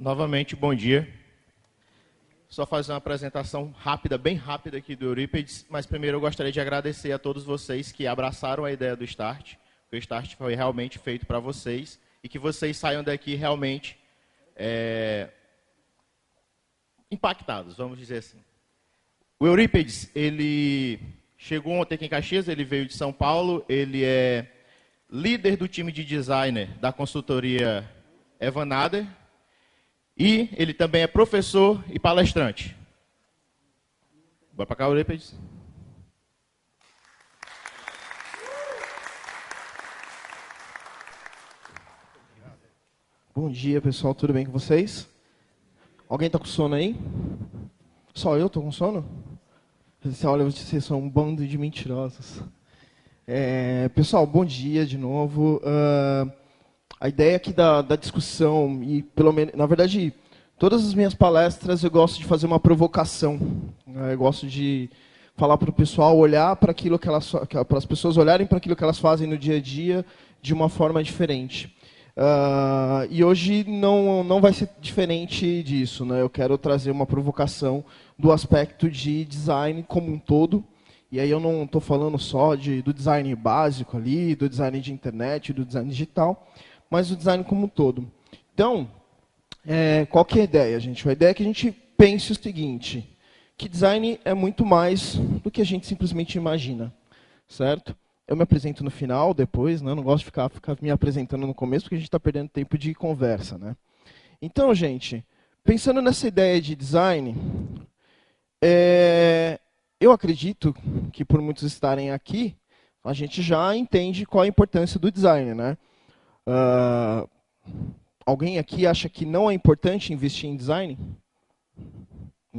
Novamente, bom dia. Só fazer uma apresentação rápida, bem rápida aqui do Eurípides, mas primeiro eu gostaria de agradecer a todos vocês que abraçaram a ideia do Start, que o Start foi realmente feito para vocês e que vocês saiam daqui realmente é, impactados, vamos dizer assim. O Eurípides, ele chegou ontem aqui em Caxias, ele veio de São Paulo, ele é líder do time de designer da consultoria Evanader, e ele também é professor e palestrante. Bora para cá, Eurípides. Bom dia, pessoal. Tudo bem com vocês? Alguém está com sono aí? Só eu estou com sono? Você olha, vocês são um bando de mentirosos. É, pessoal, bom dia de novo. Uh, a ideia aqui da, da discussão, e pelo menos, na verdade, todas as minhas palestras eu gosto de fazer uma provocação. Né? Eu gosto de falar para o pessoal olhar para aquilo que elas, para as pessoas olharem para aquilo que elas fazem no dia a dia de uma forma diferente. Uh, e hoje não, não vai ser diferente disso. Né? Eu quero trazer uma provocação do aspecto de design como um todo. E aí eu não estou falando só de, do design básico ali, do design de internet, do design digital, mas o design como um todo. Então, é, qual que é a ideia, gente? A ideia é que a gente pense o seguinte, que design é muito mais do que a gente simplesmente imagina, certo? Eu me apresento no final, depois, né? Não gosto de ficar, ficar me apresentando no começo, porque a gente está perdendo tempo de conversa, né? Então, gente, pensando nessa ideia de design, é, eu acredito que por muitos estarem aqui, a gente já entende qual a importância do design, né? Uh, alguém aqui acha que não é importante investir em design?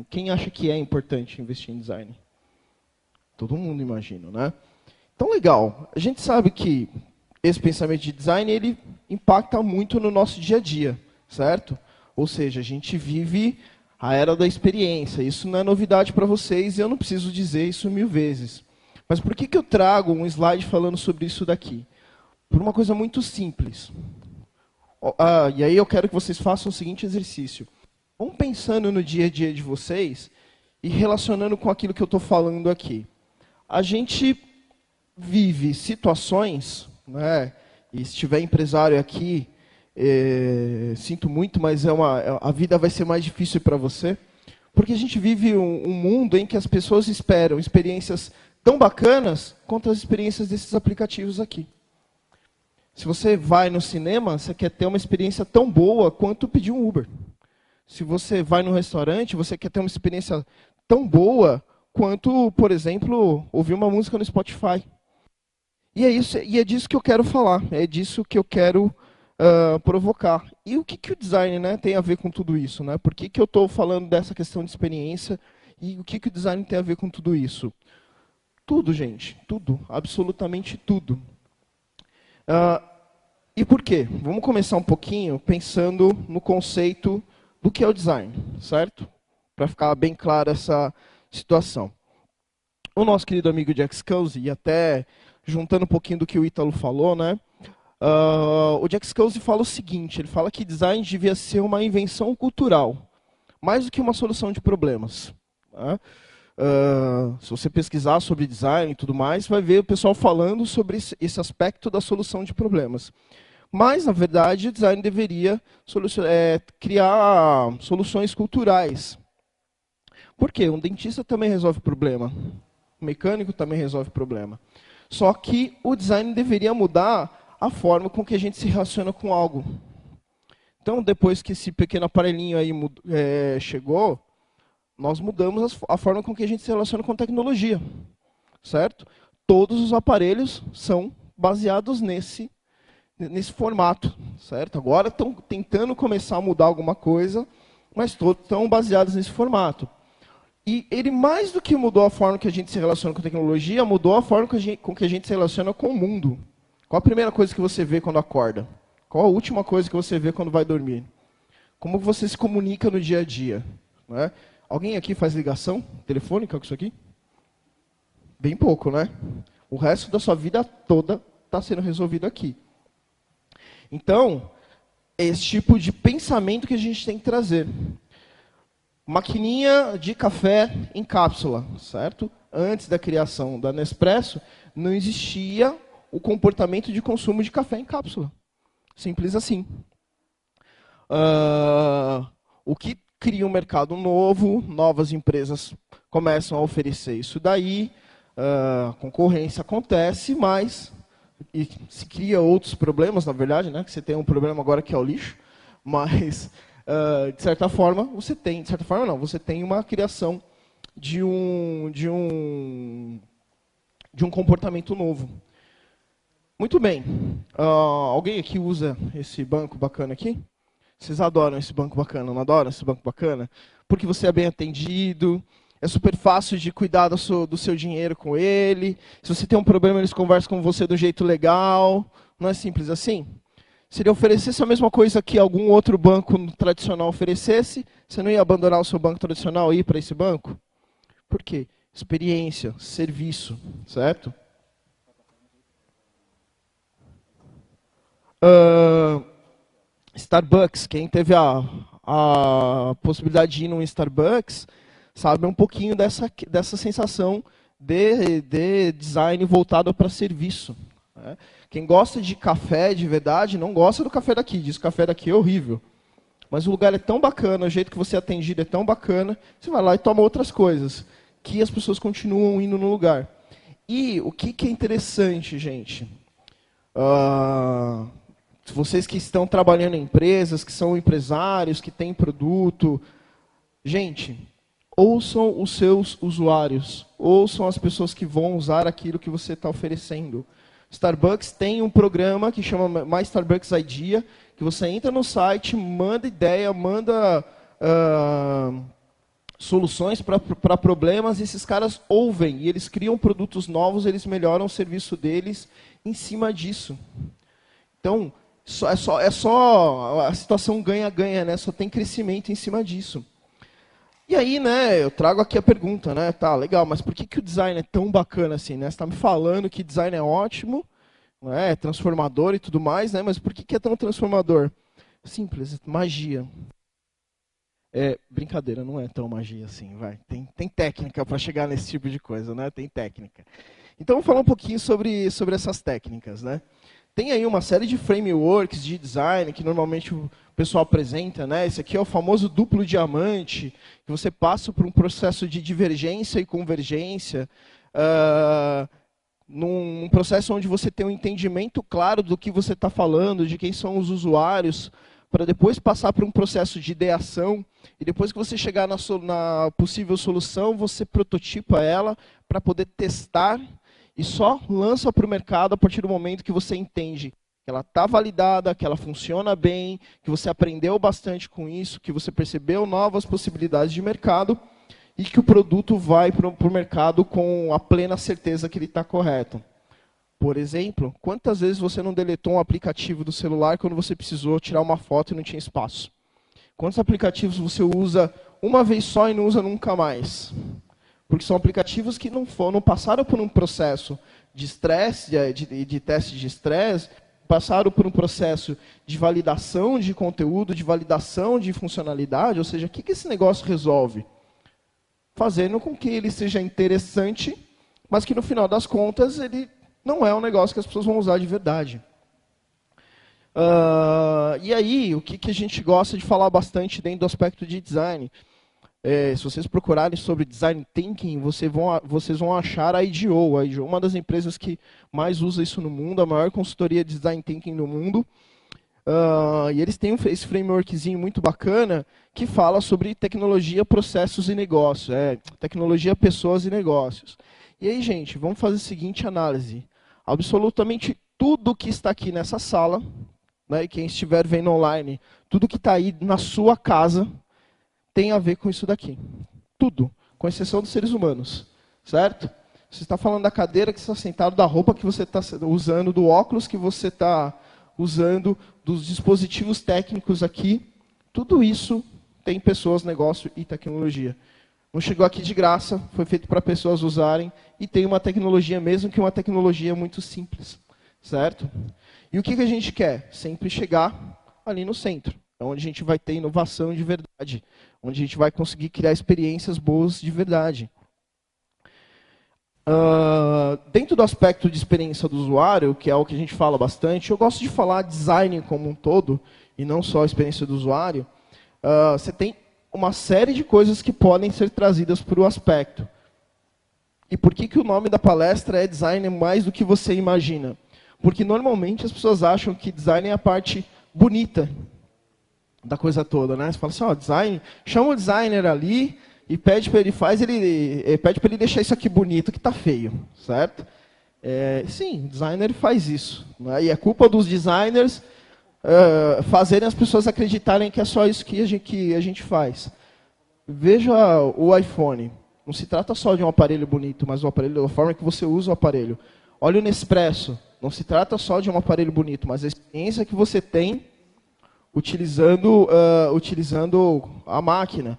Quem acha que é importante investir em design? Todo mundo imagina, né? Então legal. A gente sabe que esse pensamento de design ele impacta muito no nosso dia a dia, certo? Ou seja, a gente vive a era da experiência. Isso não é novidade para vocês e eu não preciso dizer isso mil vezes. Mas por que, que eu trago um slide falando sobre isso daqui? Por uma coisa muito simples. Ah, e aí eu quero que vocês façam o seguinte exercício. Vão pensando no dia a dia de vocês e relacionando com aquilo que eu estou falando aqui. A gente vive situações, né, e se tiver empresário aqui, é, sinto muito, mas é uma, é, a vida vai ser mais difícil para você, porque a gente vive um, um mundo em que as pessoas esperam experiências tão bacanas quanto as experiências desses aplicativos aqui. Se você vai no cinema, você quer ter uma experiência tão boa quanto pedir um Uber. Se você vai no restaurante, você quer ter uma experiência tão boa quanto, por exemplo, ouvir uma música no Spotify. E é isso, e é disso que eu quero falar, é disso que eu quero uh, provocar. E o que, que o design né, tem a ver com tudo isso? Né? Por que, que eu estou falando dessa questão de experiência e o que, que o design tem a ver com tudo isso? Tudo, gente, tudo, absolutamente tudo. Uh, e por quê? Vamos começar um pouquinho pensando no conceito do que é o design, certo? Para ficar bem clara essa situação. O nosso querido amigo Jack Scalzi, e até juntando um pouquinho do que o Ítalo falou, né? Uh, o Jack Scalzi fala o seguinte, ele fala que design devia ser uma invenção cultural, mais do que uma solução de problemas. Né? Uh, se você pesquisar sobre design e tudo mais, vai ver o pessoal falando sobre esse aspecto da solução de problemas. Mas, na verdade, o design deveria é, criar soluções culturais. Por quê? Um dentista também resolve problema. Um mecânico também resolve problema. Só que o design deveria mudar a forma com que a gente se relaciona com algo. Então, depois que esse pequeno aparelhinho aí é, chegou, nós mudamos a forma com que a gente se relaciona com tecnologia, certo? Todos os aparelhos são baseados nesse nesse formato, certo? Agora estão tentando começar a mudar alguma coisa, mas todos estão baseados nesse formato. E ele mais do que mudou a forma que a gente se relaciona com tecnologia, mudou a forma com que a gente se relaciona com o mundo. Qual a primeira coisa que você vê quando acorda? Qual a última coisa que você vê quando vai dormir? Como você se comunica no dia a dia? Né? Alguém aqui faz ligação telefônica com isso aqui? Bem pouco, né? O resto da sua vida toda está sendo resolvido aqui. Então, é esse tipo de pensamento que a gente tem que trazer. Maquininha de café em cápsula, certo? Antes da criação da Nespresso, não existia o comportamento de consumo de café em cápsula. Simples assim. Uh, o que cria um mercado novo, novas empresas começam a oferecer isso daí, uh, concorrência acontece, mas e se cria outros problemas, na verdade, né? Você tem um problema agora que é o lixo, mas uh, de certa forma você tem, de certa forma não, você tem uma criação de um de um de um comportamento novo. Muito bem. Uh, alguém aqui usa esse banco bacana aqui? Vocês adoram esse banco bacana, não adoram esse banco bacana? Porque você é bem atendido, é super fácil de cuidar do seu, do seu dinheiro com ele. Se você tem um problema, eles conversam com você do jeito legal. Não é simples assim? Se ele oferecesse a mesma coisa que algum outro banco tradicional oferecesse, você não ia abandonar o seu banco tradicional e ir para esse banco? Por quê? Experiência, serviço, certo? Uh, Starbucks, quem teve a, a possibilidade de ir num Starbucks, sabe um pouquinho dessa, dessa sensação de, de design voltado para serviço. Né? Quem gosta de café de verdade não gosta do café daqui, diz que o café daqui é horrível. Mas o lugar é tão bacana, o jeito que você é atendido é tão bacana, você vai lá e toma outras coisas, que as pessoas continuam indo no lugar. E o que, que é interessante, gente? Uh, vocês que estão trabalhando em empresas, que são empresários, que têm produto, gente, ouçam os seus usuários, ouçam as pessoas que vão usar aquilo que você está oferecendo. Starbucks tem um programa que chama My Starbucks Idea, que você entra no site, manda ideia, manda uh, soluções para problemas, e esses caras ouvem, e eles criam produtos novos, eles melhoram o serviço deles em cima disso. Então, só, é, só, é só a situação ganha-ganha, né? só tem crescimento em cima disso. E aí, né, eu trago aqui a pergunta, né? Tá, legal, mas por que, que o design é tão bacana assim, né? Você está me falando que design é ótimo, né, é transformador e tudo mais, né? Mas por que, que é tão transformador? Simples, magia. É, brincadeira, não é tão magia assim, vai. Tem, tem técnica para chegar nesse tipo de coisa, né? Tem técnica. Então, vamos falar um pouquinho sobre, sobre essas técnicas, né? Tem aí uma série de frameworks de design que normalmente o pessoal apresenta, né? Esse aqui é o famoso duplo diamante, que você passa por um processo de divergência e convergência, uh, num processo onde você tem um entendimento claro do que você está falando, de quem são os usuários, para depois passar por um processo de ideação, e depois que você chegar na, na possível solução, você prototipa ela para poder testar e só lança para o mercado a partir do momento que você entende que ela está validada, que ela funciona bem, que você aprendeu bastante com isso, que você percebeu novas possibilidades de mercado e que o produto vai para o mercado com a plena certeza que ele está correto. Por exemplo, quantas vezes você não deletou um aplicativo do celular quando você precisou tirar uma foto e não tinha espaço? Quantos aplicativos você usa uma vez só e não usa nunca mais? Porque são aplicativos que não, foram, não passaram por um processo de estresse, de, de, de teste de estresse, passaram por um processo de validação de conteúdo, de validação de funcionalidade, ou seja, o que, que esse negócio resolve? Fazendo com que ele seja interessante, mas que no final das contas ele não é um negócio que as pessoas vão usar de verdade. Uh, e aí, o que, que a gente gosta de falar bastante dentro do aspecto de design? É, se vocês procurarem sobre design thinking, vocês vão, vocês vão achar a IDEO. A é uma das empresas que mais usa isso no mundo, a maior consultoria de design thinking do mundo. Uh, e eles têm esse frameworkzinho muito bacana que fala sobre tecnologia, processos e negócios. É, tecnologia, pessoas e negócios. E aí, gente, vamos fazer a seguinte análise. Absolutamente tudo que está aqui nessa sala, né, quem estiver vendo online, tudo que está aí na sua casa, tem a ver com isso daqui. Tudo, com exceção dos seres humanos. Certo? Você está falando da cadeira que você está sentado, da roupa que você está usando, do óculos que você está usando, dos dispositivos técnicos aqui. Tudo isso tem pessoas, negócio e tecnologia. Não chegou aqui de graça, foi feito para pessoas usarem e tem uma tecnologia, mesmo que uma tecnologia muito simples. Certo? E o que, que a gente quer? Sempre chegar ali no centro, é onde a gente vai ter inovação de verdade, onde a gente vai conseguir criar experiências boas de verdade. Uh, dentro do aspecto de experiência do usuário, que é o que a gente fala bastante, eu gosto de falar design como um todo, e não só a experiência do usuário. Uh, você tem uma série de coisas que podem ser trazidas para o aspecto. E por que, que o nome da palestra é design mais do que você imagina? Porque normalmente as pessoas acham que design é a parte bonita da coisa toda, né? Você fala assim, ó, design, chama o designer ali, e pede para ele faz ele eh, pede para ele deixar isso aqui bonito que está feio, certo? É, sim, designer faz isso. Né? E é culpa dos designers uh, fazerem as pessoas acreditarem que é só isso que a gente, que a gente faz. Veja o iPhone. Não se trata só de um aparelho bonito, mas o aparelho da forma que você usa o aparelho. Olha o Nespresso. Não se trata só de um aparelho bonito, mas a experiência que você tem utilizando, uh, utilizando a máquina.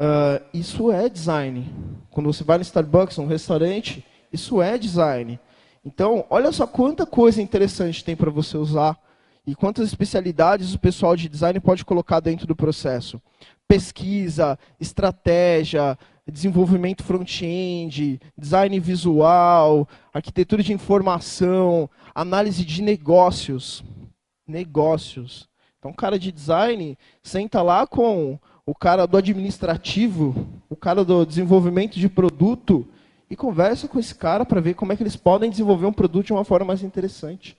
Uh, isso é design. Quando você vai no Starbucks, um restaurante, isso é design. Então, olha só quanta coisa interessante tem para você usar e quantas especialidades o pessoal de design pode colocar dentro do processo. Pesquisa, estratégia, desenvolvimento front-end, design visual, arquitetura de informação, análise de negócios. Negócios. Então, o cara de design senta lá com o cara do administrativo, o cara do desenvolvimento de produto, e conversa com esse cara para ver como é que eles podem desenvolver um produto de uma forma mais interessante.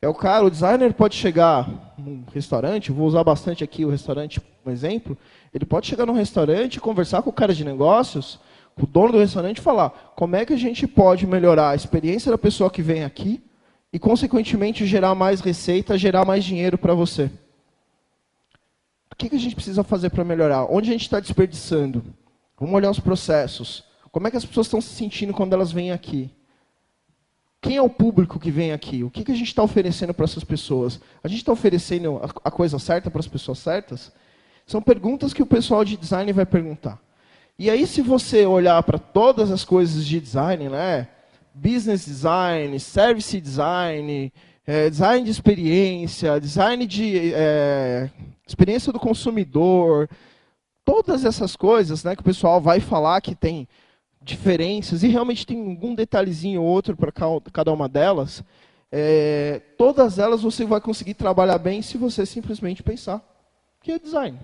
É o cara, o designer pode chegar num restaurante, vou usar bastante aqui o restaurante como exemplo, ele pode chegar num restaurante, conversar com o cara de negócios, com o dono do restaurante e falar como é que a gente pode melhorar a experiência da pessoa que vem aqui e, consequentemente, gerar mais receita, gerar mais dinheiro para você. O que, que a gente precisa fazer para melhorar? Onde a gente está desperdiçando? Vamos olhar os processos. Como é que as pessoas estão se sentindo quando elas vêm aqui? Quem é o público que vem aqui? O que, que a gente está oferecendo para essas pessoas? A gente está oferecendo a, coisa certa para as pessoas certas? São perguntas que o pessoal de design vai perguntar. E aí, se você olhar para todas as coisas de design, né? Business design, service design, é, design de experiência, design de é, experiência do consumidor, todas essas coisas né, que o pessoal vai falar que tem diferenças, e realmente tem algum detalhezinho ou outro para cada uma delas, é, todas elas você vai conseguir trabalhar bem se você simplesmente pensar que é design.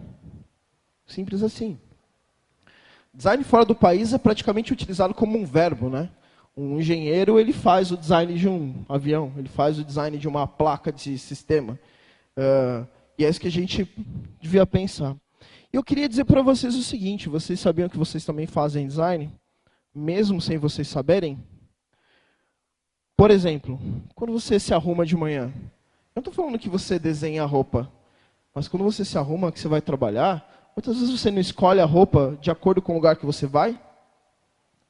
Simples assim. Design fora do país é praticamente utilizado como um verbo, né? Um engenheiro ele faz o design de um avião, ele faz o design de uma placa de sistema. Uh, e é isso que a gente devia pensar. Eu queria dizer para vocês o seguinte: vocês sabiam que vocês também fazem design, mesmo sem vocês saberem? Por exemplo, quando você se arruma de manhã, eu não estou falando que você desenha a roupa, mas quando você se arruma, que você vai trabalhar, muitas vezes você não escolhe a roupa de acordo com o lugar que você vai,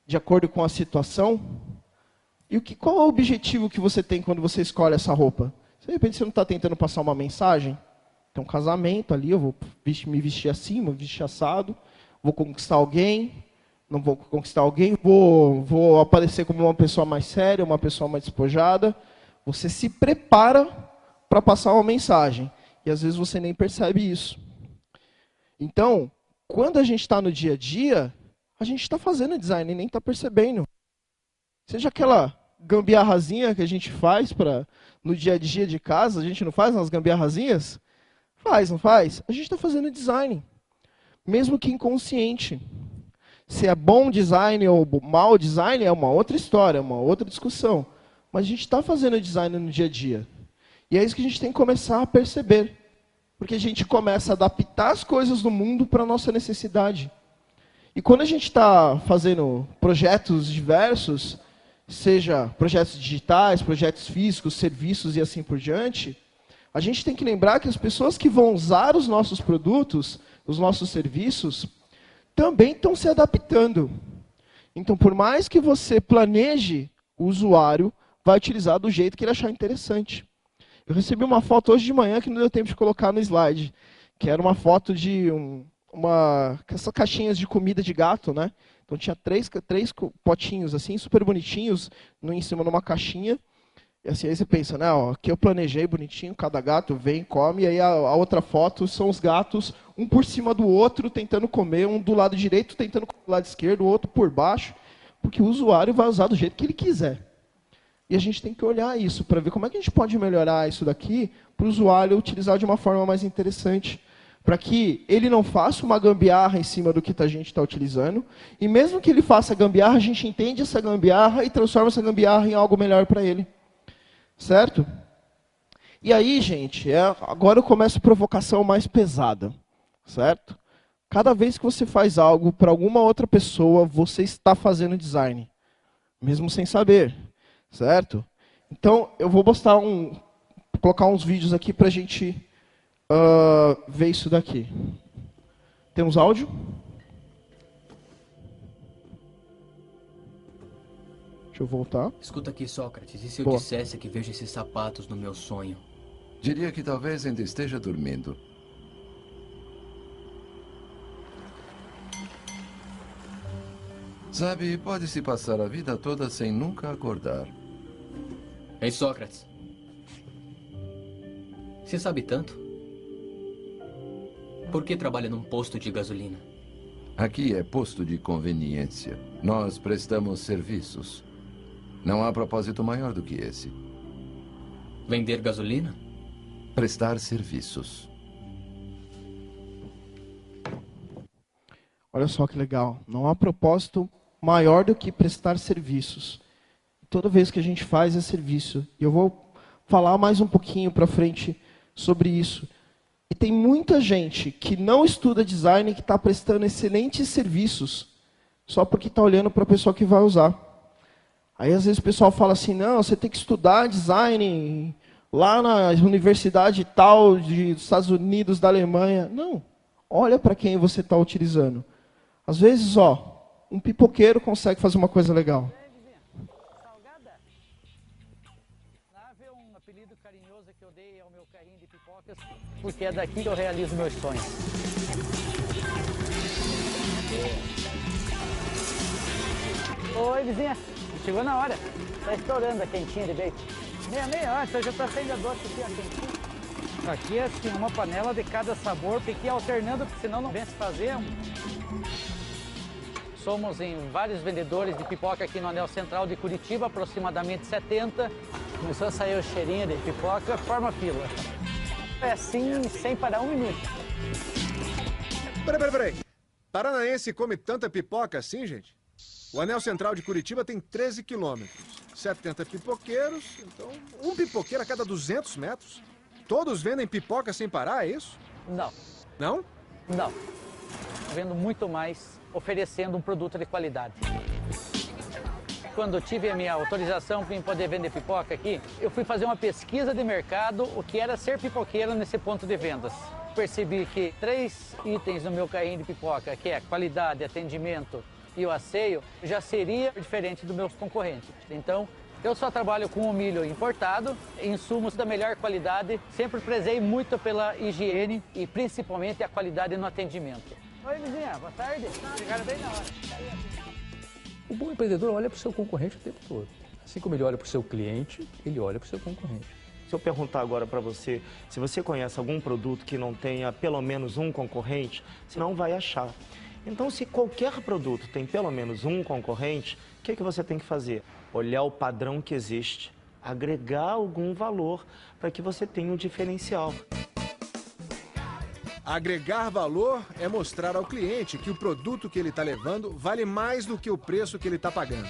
de acordo com a situação. E o que, qual é o objetivo que você tem quando você escolhe essa roupa? De repente você não está tentando passar uma mensagem? Tem um casamento ali, eu vou me vestir assim, vou vestir assado, vou conquistar alguém, não vou conquistar alguém, vou, vou aparecer como uma pessoa mais séria, uma pessoa mais despojada. Você se prepara para passar uma mensagem. E às vezes você nem percebe isso. Então, quando a gente está no dia a dia, a gente está fazendo design e nem está percebendo. Seja aquela gambiarrazinha que a gente faz para no dia a dia de casa, a gente não faz umas gambiarrazinhas? Faz, não faz? A gente está fazendo design. Mesmo que inconsciente. Se é bom design ou mau design é uma outra história, é uma outra discussão. Mas a gente está fazendo design no dia a dia. E é isso que a gente tem que começar a perceber. Porque a gente começa a adaptar as coisas do mundo para a nossa necessidade. E quando a gente está fazendo projetos diversos, seja projetos digitais, projetos físicos, serviços e assim por diante, a gente tem que lembrar que as pessoas que vão usar os nossos produtos, os nossos serviços, também estão se adaptando. Então, por mais que você planeje, o usuário vai utilizar do jeito que ele achar interessante. Eu recebi uma foto hoje de manhã que não deu tempo de colocar no slide, que era uma foto de um, uma essas caixinhas de comida de gato, né? Então tinha três, três potinhos assim, super bonitinhos, no, em cima de uma caixinha. E assim, aí você pensa, né, ó, aqui eu planejei bonitinho, cada gato vem, come, e aí a, a, outra foto são os gatos, um por cima do outro, tentando comer, um do lado direito tentando comer do lado esquerdo, o outro por baixo, porque o usuário vai usar do jeito que ele quiser. E a gente tem que olhar isso para ver como é que a gente pode melhorar isso daqui para o usuário utilizar de uma forma mais interessante para que ele não faça uma gambiarra em cima do que a gente está utilizando, e mesmo que ele faça gambiarra, a gente entende essa gambiarra e transforma essa gambiarra em algo melhor para ele. Certo? E aí, gente, é, agora eu começo a provocação mais pesada. Certo? Cada vez que você faz algo para alguma outra pessoa, você está fazendo design. Mesmo sem saber. Certo? Então, eu vou postar um, colocar uns vídeos aqui para a gente uh, ver isso daqui. Temos áudio? Deixa eu voltar. Escuta aqui, Sócrates. E se eu Boa. dissesse que vejo esses sapatos no meu sonho? Diria que talvez ainda esteja dormindo. Sabe, pode-se passar a vida toda sem nunca acordar. Ei, Sócrates. Você sabe tanto? Por que trabalha num posto de gasolina? Aqui é posto de conveniência. Nós prestamos serviços. Não há propósito maior do que esse. Vender gasolina? Prestar serviços. Olha só que legal. Não há propósito maior do que prestar serviços. Toda vez que a gente faz é serviço. E eu vou falar mais um pouquinho para frente sobre isso. E tem muita gente que não estuda design e que está prestando excelentes serviços só porque está olhando para a pessoa que vai usar. Aí às vezes o pessoal fala assim, não, você tem que estudar design lá na universidade tal dos Estados Unidos, da Alemanha. Não, olha para quem você está utilizando. Às vezes, ó, um pipoqueiro consegue fazer uma coisa legal. Porque é daqui que eu realizo meus sonhos. Oi, vizinha. Chegou na hora. Tá estourando a quentinha de leite. Meia, meia hora, então já tá saindo a doce aqui, a quentinha. Aqui é assim, uma panela de cada sabor, tem que ir alternando, porque senão não vem se fazer. Somos em vários vendedores de pipoca aqui no Anel Central de Curitiba, aproximadamente 70. Começou a sair o cheirinho de pipoca, forma fila. É assim, sem parar um minuto. Peraí, peraí, peraí. Paranaense come tanta pipoca assim, gente? O anel central de Curitiba tem 13 quilômetros. 70 pipoqueiros, então um pipoqueiro a cada 200 metros. Todos vendem pipoca sem parar, é isso? Não. Não? Não. Vendo muito mais, oferecendo um produto de qualidade quando tive a minha autorização para poder vender pipoca aqui, eu fui fazer uma pesquisa de mercado, o que era ser pipoqueiro nesse ponto de vendas. Percebi que três itens no meu carrinho de pipoca, que é qualidade, atendimento e o asseio, já seria diferente dos meus concorrentes. Então, eu só trabalho com o milho importado, insumos da melhor qualidade, sempre prezei muito pela higiene e principalmente a qualidade no atendimento. Oi, vizinha, boa tarde. Chegaram bem na hora. O bom empreendedor olha para o seu concorrente o tempo todo. Assim como ele olha para o seu cliente, ele olha para o seu concorrente. Se eu perguntar agora para você, se você conhece algum produto que não tenha pelo menos um concorrente, você não vai achar. Então, se qualquer produto tem pelo menos um concorrente, o que, é que você tem que fazer? Olhar o padrão que existe, agregar algum valor para que você tenha um diferencial. Agregar valor é mostrar ao cliente que o produto que ele está levando vale mais do que o preço que ele está pagando.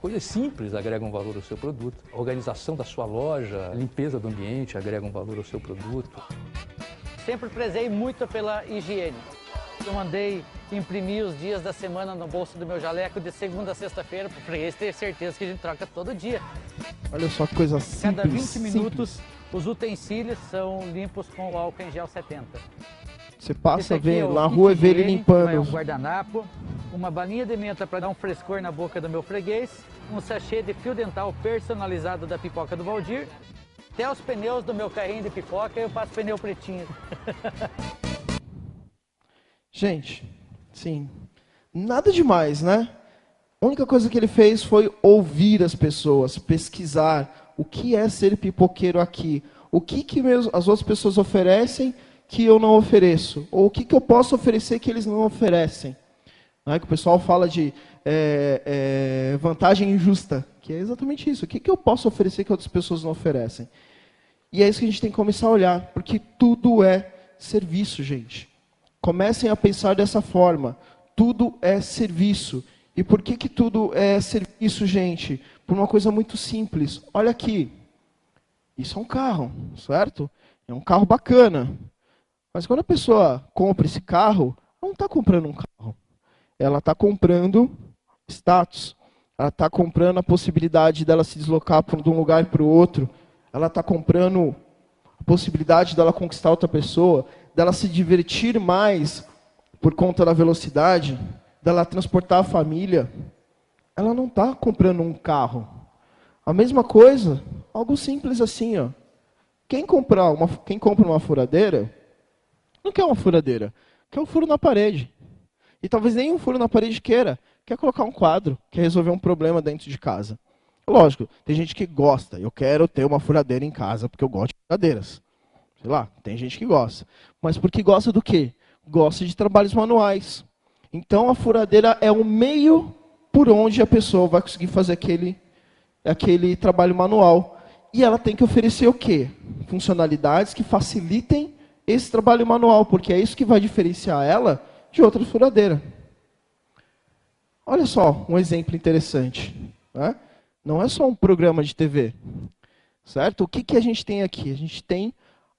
Coisas simples agregam valor ao seu produto. A organização da sua loja, a limpeza do ambiente agregam valor ao seu produto. Sempre prezei muito pela higiene. Eu mandei imprimir os dias da semana no bolso do meu jaleco de segunda a sexta-feira para o freguês ter certeza que a gente troca todo dia. Olha só que coisa simples. Cada 20 minutos simples. Os utensílios são limpos com o álcool em gel 70. Você passa vendo, é na rua e vê ele limpando. É um guardanapo, uma balinha de menta para dar um frescor na boca do meu freguês, um sachê de fio dental personalizado da pipoca do Valdir, até os pneus do meu carrinho de pipoca eu passo pneu pretinho. Gente, sim, nada demais, né? A única coisa que ele fez foi ouvir as pessoas, pesquisar o que é ser pipoqueiro aqui, o que, que as outras pessoas oferecem que eu não ofereço, ou o que, que eu posso oferecer que eles não oferecem. Não é que o pessoal fala de é, é, vantagem injusta, que é exatamente isso. O que, que eu posso oferecer que outras pessoas não oferecem? E é isso que a gente tem que começar a olhar, porque tudo é serviço, gente. Comecem a pensar dessa forma. Tudo é serviço. E por que, que tudo é serviço, gente? Por uma coisa muito simples. Olha aqui. Isso é um carro, certo? É um carro bacana. Mas quando a pessoa compra esse carro, ela não está comprando um carro. Ela está comprando status. Ela está comprando a possibilidade dela se deslocar de um lugar para o outro. Ela está comprando a possibilidade dela conquistar outra pessoa, dela se divertir mais por conta da velocidade, dela transportar a família. Ela não está comprando um carro. A mesma coisa, algo simples assim, ó. Quem comprar uma, quem compra uma furadeira, não quer uma furadeira, quer um furo na parede. E talvez nem um furo na parede queira quer colocar um quadro, quer resolver um problema dentro de casa. Lógico, tem gente que gosta. Eu quero ter uma furadeira em casa porque eu gosto de furadeiras. Sei lá, tem gente que gosta. Mas porque gosta do quê? Gosta de trabalhos manuais. Então a furadeira é o meio por onde a pessoa vai conseguir fazer aquele, aquele trabalho manual. E ela tem que oferecer o quê? Funcionalidades que facilitem esse trabalho manual, porque é isso que vai diferenciar ela de outra furadeira. Olha só um exemplo interessante. Né? Não é só um programa de TV. Certo? O que, que a gente tem aqui? A gente tem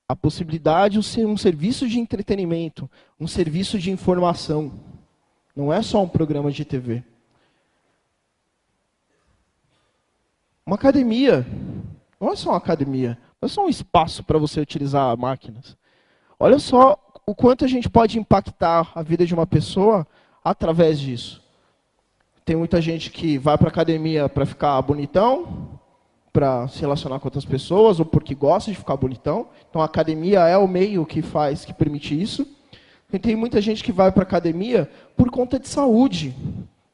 a possibilidade de ser um serviço de entretenimento, um serviço de informação. Não é só um programa de TV. Uma academia não é só uma academia, não é só um espaço para você utilizar máquinas. Olha só o quanto a gente pode impactar a vida de uma pessoa através disso. Tem muita gente que vai para academia para ficar bonitão, para se relacionar com outras pessoas, ou porque gosta de ficar bonitão. Então a academia é o meio que faz, que permite isso. E tem muita gente que vai para academia por conta de saúde.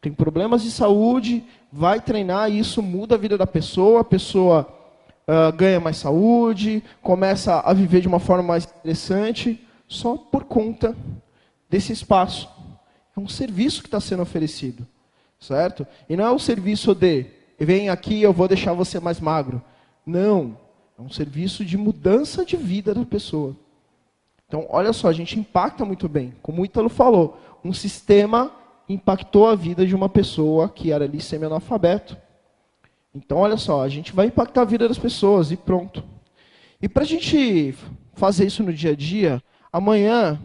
Tem problemas de saúde, vai treinar e isso muda a vida da pessoa, a pessoa uh, ganha mais saúde, começa a viver de uma forma mais interessante, só por conta desse espaço. É um serviço que está sendo oferecido certo? E não é um serviço de, vem aqui eu vou deixar você mais magro. Não, é um serviço de mudança de vida da pessoa. Então, olha só, a gente impacta muito bem. Como o Ítalo falou, um sistema impactou a vida de uma pessoa que era ali semi-analfabeto. Então, olha só, a gente vai impactar a vida das pessoas e pronto. E para a gente fazer isso no dia a dia, amanhã,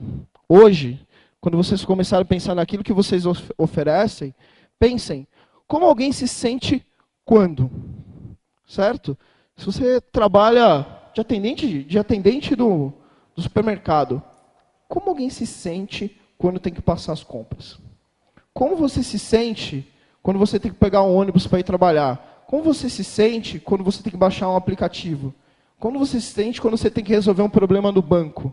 hoje, quando vocês começarem a pensar naquilo que vocês oferecem, Pensem, como alguém se sente quando? Certo? Se você trabalha de atendente, de atendente do, do supermercado, como alguém se sente quando tem que passar as compras? Como você se sente quando você tem que pegar um ônibus para ir trabalhar? Como você se sente quando você tem que baixar um aplicativo? Como você se sente quando você tem que resolver um problema no banco?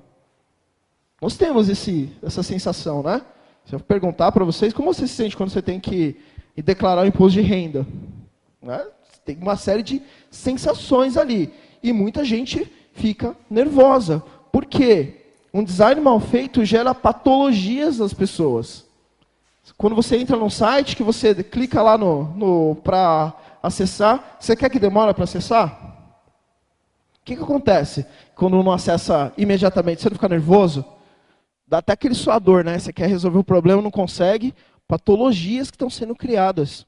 Nós temos esse, essa sensação, né? Se eu perguntar para vocês, como você se sente quando você tem que declarar o imposto de renda? Né? Tem uma série de sensações ali. E muita gente fica nervosa. Por quê? Um design mal feito gera patologias nas pessoas. Quando você entra num site, que você clica lá no, no para acessar, você quer que demora para acessar? O que, que acontece quando não acessa imediatamente? Você não fica nervoso? Dá até aquele suador, né? Você quer resolver o problema, não consegue. Patologias que estão sendo criadas.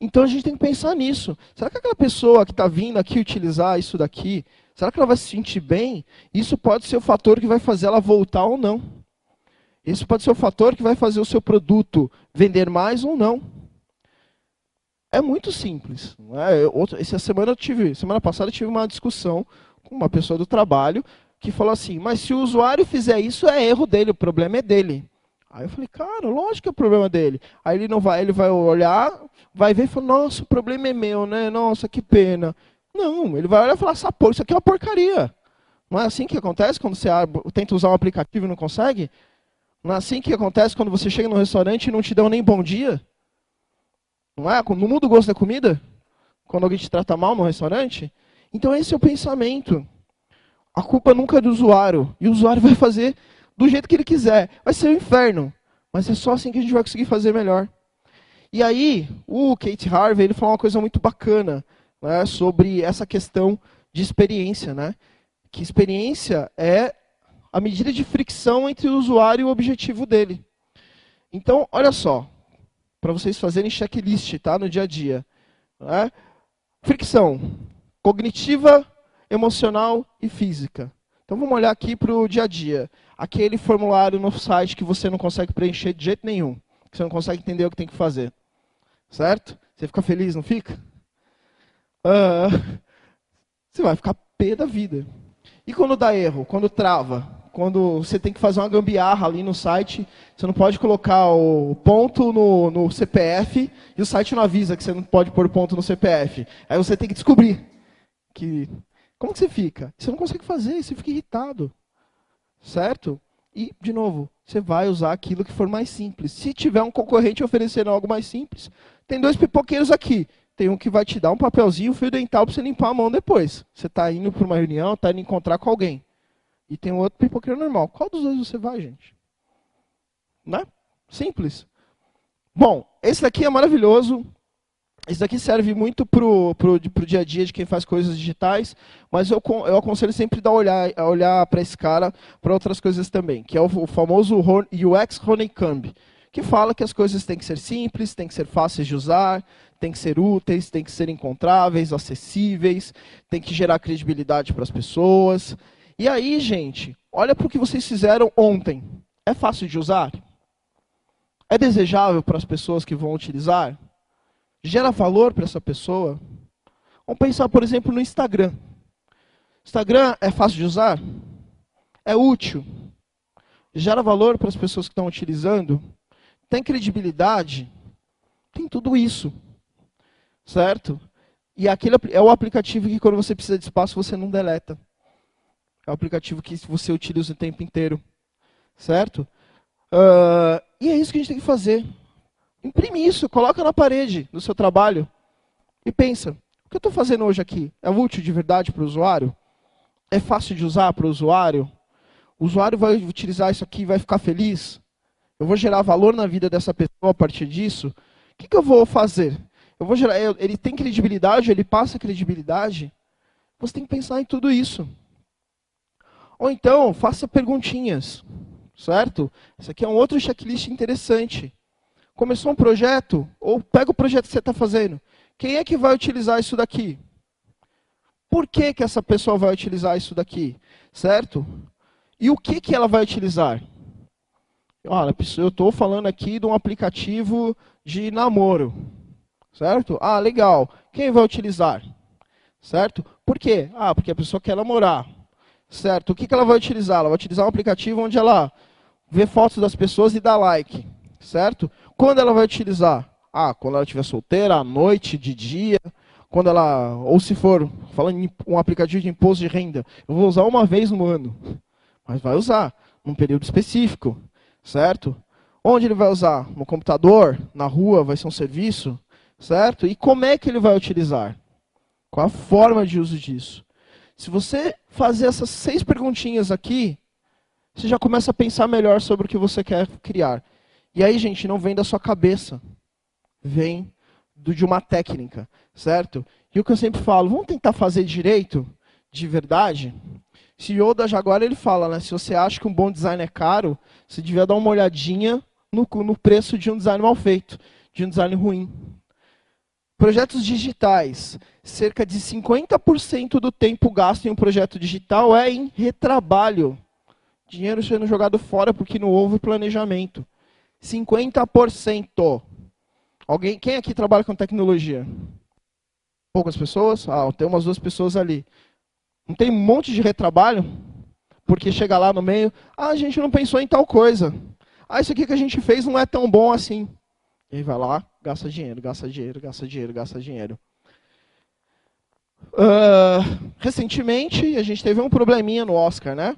Então a gente tem que pensar nisso. Será que aquela pessoa que está vindo aqui utilizar isso daqui, será que ela vai se sentir bem? Isso pode ser o fator que vai fazer ela voltar ou não. Isso pode ser o fator que vai fazer o seu produto vender mais ou não. É muito simples. É? Outra, essa semana eu tive, semana passada eu tive uma discussão com uma pessoa do trabalho que falou assim: mas se o usuário fizer isso, é erro dele, o problema é dele. Aí eu falei, cara, lógico que é o problema dele. Aí ele não vai, ele vai olhar, vai ver e falar, nossa, o problema é meu, né? Nossa, que pena. Não, ele vai olhar e falar, essa isso aqui é uma porcaria. Não é assim que acontece quando você tenta usar um aplicativo e não consegue? Não é assim que acontece quando você chega no restaurante e não te dão nem bom dia? Não é? Não muda o gosto da comida? Quando alguém te trata mal no restaurante? Então esse é o pensamento. A culpa nunca é do usuário. E o usuário vai fazer do jeito que ele quiser. Vai ser o um inferno. Mas é só assim que a gente vai conseguir fazer melhor. E aí, o Kate Harvey ele falou uma coisa muito bacana né, sobre essa questão de experiência. Né? Que experiência é a medida de fricção entre o usuário e o objetivo dele. Então, olha só, para vocês fazerem checklist tá, no dia a dia. Né? Fricção cognitiva, emocional e física. Então vamos olhar aqui para o dia a dia. Aquele formulário no site que você não consegue preencher de jeito nenhum. Que você não consegue entender o que tem que fazer. Certo? Você fica feliz, não fica? Uh, você vai ficar pé da vida. E quando dá erro? Quando trava? quando você tem que fazer uma gambiarra ali no site, você não pode colocar o ponto no, no CPF e o site não avisa que você não pode pôr ponto no CPF. Aí você tem que descobrir que como que você fica? Você não consegue fazer, você fica irritado. Certo? E, de novo, você vai usar aquilo que for mais simples. Se tiver um concorrente oferecendo algo mais simples, tem dois pipoqueiros aqui. Tem um que vai te dar um papelzinho, um fio dental para você limpar a mão depois. Você está indo para uma reunião, está indo encontrar com alguém e tem um outro pipoqueiro normal. Qual dos dois você vai, gente? Né? Simples. Bom, esse daqui é maravilhoso. Esse daqui serve muito pro, pro dia a dia de quem faz coisas digitais, mas eu, eu aconselho sempre a olhar, a olhar para esse cara para outras coisas também, que é o, o famoso UX Honeycomb, que fala que as coisas têm que ser simples, têm que ser fáceis de usar, têm que ser úteis, têm que ser encontráveis, acessíveis, têm que gerar credibilidade para as pessoas. E aí, gente, olha para o que vocês fizeram ontem. É fácil de usar? É desejável para as pessoas que vão utilizar? Gera valor para essa pessoa? Vamos pensar, por exemplo, no Instagram. Instagram é fácil de usar? É útil? Gera valor para as pessoas que estão utilizando? Tem credibilidade? Tem tudo isso. Certo? E aquele é o aplicativo que quando você precisa de espaço você não deleta. É um aplicativo que você utiliza o tempo inteiro. Certo? Uh, e é isso que a gente tem que fazer. Imprime isso, coloca na parede do seu trabalho e pensa: o que eu estou fazendo hoje aqui é útil de verdade para o usuário? É fácil de usar para o usuário? O usuário vai utilizar isso aqui e vai ficar feliz? Eu vou gerar valor na vida dessa pessoa a partir disso? O que, que eu vou fazer? Eu vou gerar, ele tem credibilidade, ele passa credibilidade? Você tem que pensar em tudo isso. Ou então, faça perguntinhas, certo? Isso aqui é um outro checklist interessante. Começou um projeto, ou pega o projeto que você está fazendo. Quem é que vai utilizar isso daqui? Por que, que essa pessoa vai utilizar isso daqui? Certo? E o que, que ela vai utilizar? Olha, eu estou falando aqui de um aplicativo de namoro. Certo? Ah, legal. Quem vai utilizar? Certo? Por quê? Ah, porque a pessoa quer namorar. Certo? O que, que ela vai utilizar? Ela vai utilizar um aplicativo onde ela vê fotos das pessoas e dá like. Certo? Quando ela vai utilizar? Ah, quando ela estiver solteira, à noite, de dia. Quando ela. Ou se for, falando em um aplicativo de imposto de renda, eu vou usar uma vez no ano. Mas vai usar, num período específico. Certo? Onde ele vai usar? No computador? Na rua? Vai ser um serviço? Certo? E como é que ele vai utilizar? Qual a forma de uso disso? Se você fazer essas seis perguntinhas aqui, você já começa a pensar melhor sobre o que você quer criar. E aí, gente, não vem da sua cabeça. Vem do, de uma técnica, certo? E o que eu sempre falo, vamos tentar fazer direito, de verdade? Se o da Jaguar ele fala, né? Se você acha que um bom design é caro, você devia dar uma olhadinha no, no preço de um design mal feito, de um design ruim. Projetos digitais. Cerca de 50% do tempo gasto em um projeto digital é em retrabalho. Dinheiro sendo jogado fora porque não houve planejamento. 50%. Alguém, quem aqui trabalha com tecnologia? Poucas pessoas? Ah, tem umas duas pessoas ali. Não tem um monte de retrabalho? Porque chega lá no meio, ah, a gente não pensou em tal coisa. Ah, isso aqui que a gente fez não é tão bom assim. E vai lá, gasta dinheiro, gasta dinheiro, gasta dinheiro, gasta dinheiro. Uh, recentemente, a gente teve um probleminha no Oscar, né?